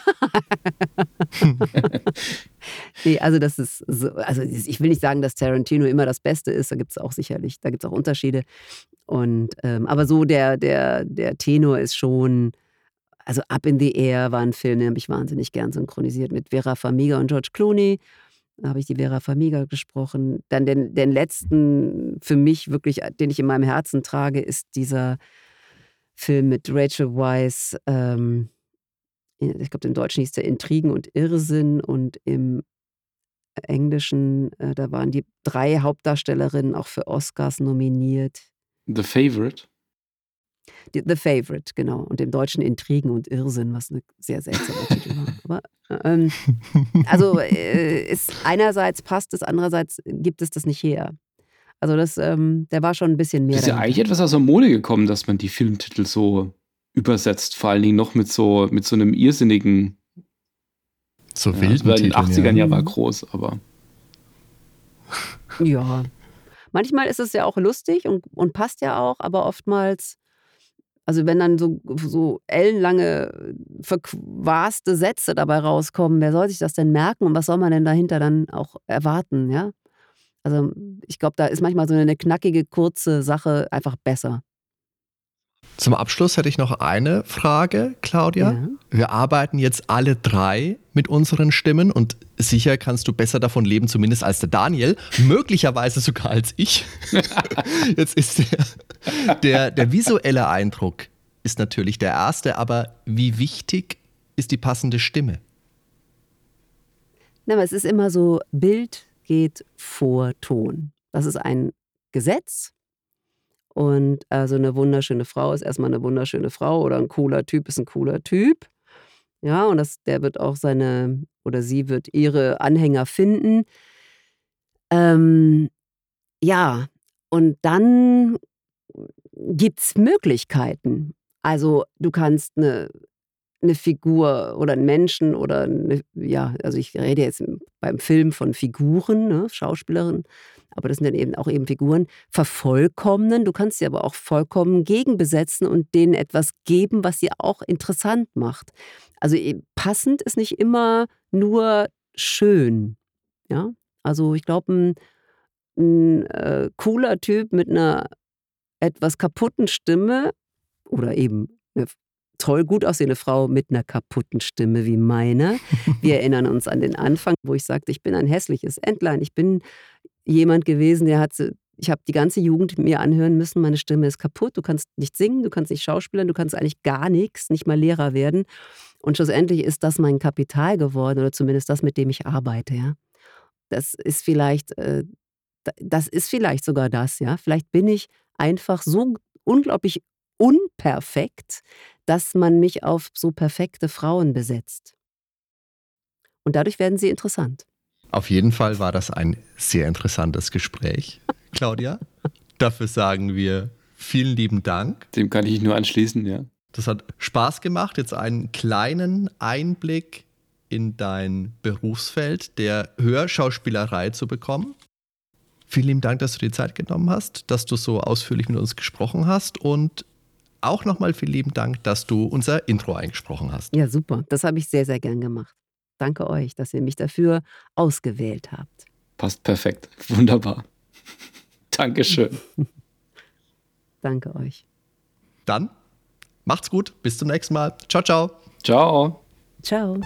nee, also das ist so, also ich will nicht sagen, dass Tarantino immer das Beste ist, da gibt es auch sicherlich, da gibt es auch Unterschiede. Und ähm, aber so der, der, der Tenor ist schon, also Up in the Air war ein Film, den habe ich wahnsinnig gern synchronisiert mit Vera Farmiga und George Clooney. Habe ich die Vera Famiga gesprochen. Dann den, den letzten, für mich wirklich, den ich in meinem Herzen trage, ist dieser Film mit Rachel Weisz. Ähm, ich glaube, im Deutschen hieß der Intrigen und Irrsinn und im Englischen, äh, da waren die drei Hauptdarstellerinnen auch für Oscars nominiert.
The Favorite?
The Favorite, genau. Und im Deutschen Intrigen und Irrsinn, was eine sehr seltsame Titel war. Aber, ähm, also äh, ist einerseits passt es, andererseits gibt es das nicht her. Also das, ähm, der war schon ein bisschen mehr.
Das ist ja eigentlich etwas aus der Mode gekommen, dass man die Filmtitel so übersetzt, vor allen Dingen noch mit so, mit so einem irrsinnigen.
So
ja,
wilden
also In den 80ern ja. ja war groß, aber.
Ja. Manchmal ist es ja auch lustig und, und passt ja auch, aber oftmals, also wenn dann so, so ellenlange, verquaste Sätze dabei rauskommen, wer soll sich das denn merken und was soll man denn dahinter dann auch erwarten, ja? Also ich glaube, da ist manchmal so eine knackige, kurze Sache einfach besser.
Zum Abschluss hätte ich noch eine Frage, Claudia.
Ja.
Wir arbeiten jetzt alle drei mit unseren Stimmen und sicher kannst du besser davon leben, zumindest als der Daniel, möglicherweise sogar als ich. jetzt ist der, der, der visuelle Eindruck ist natürlich der erste, aber wie wichtig ist die passende Stimme?
Na, aber es ist immer so, Bild geht vor Ton. Das ist ein Gesetz. Und also eine wunderschöne Frau ist erstmal eine wunderschöne Frau oder ein cooler Typ ist ein cooler Typ. Ja, und das, der wird auch seine oder sie wird ihre Anhänger finden. Ähm, ja, und dann gibt es Möglichkeiten. Also du kannst eine, eine Figur oder einen Menschen oder eine, ja, also ich rede jetzt beim Film von Figuren, ne, Schauspielerinnen, aber das sind dann eben auch eben Figuren, vervollkommnen. Du kannst sie aber auch vollkommen gegenbesetzen und denen etwas geben, was sie auch interessant macht. Also eben passend ist nicht immer nur schön. Ja, also ich glaube, ein, ein äh, cooler Typ mit einer etwas kaputten Stimme oder eben eine toll gut aussehende Frau mit einer kaputten Stimme wie meine. Wir erinnern uns an den Anfang, wo ich sagte, ich bin ein hässliches Entlein. Ich bin jemand gewesen, der hat, ich habe die ganze Jugend mir anhören müssen, meine Stimme ist kaputt, du kannst nicht singen, du kannst nicht schauspielern, du kannst eigentlich gar nichts, nicht mal Lehrer werden. Und schlussendlich ist das mein Kapital geworden oder zumindest das, mit dem ich arbeite. Ja. Das ist vielleicht, äh, das ist vielleicht sogar das, ja. Vielleicht bin ich einfach so unglaublich unperfekt, dass man mich auf so perfekte Frauen besetzt. Und dadurch werden sie interessant.
Auf jeden Fall war das ein sehr interessantes Gespräch, Claudia. Dafür sagen wir vielen lieben Dank.
Dem kann ich nur anschließen, ja.
Das hat Spaß gemacht, jetzt einen kleinen Einblick in dein Berufsfeld der Hörschauspielerei zu bekommen. Vielen lieben Dank, dass du dir Zeit genommen hast, dass du so ausführlich mit uns gesprochen hast und auch nochmal vielen lieben Dank, dass du unser Intro eingesprochen hast.
Ja, super. Das habe ich sehr, sehr gern gemacht. Danke euch, dass ihr mich dafür ausgewählt habt.
Passt perfekt. Wunderbar. Dankeschön.
Danke euch.
Dann macht's gut, bis zum nächsten Mal. Ciao, ciao.
Ciao.
Ciao.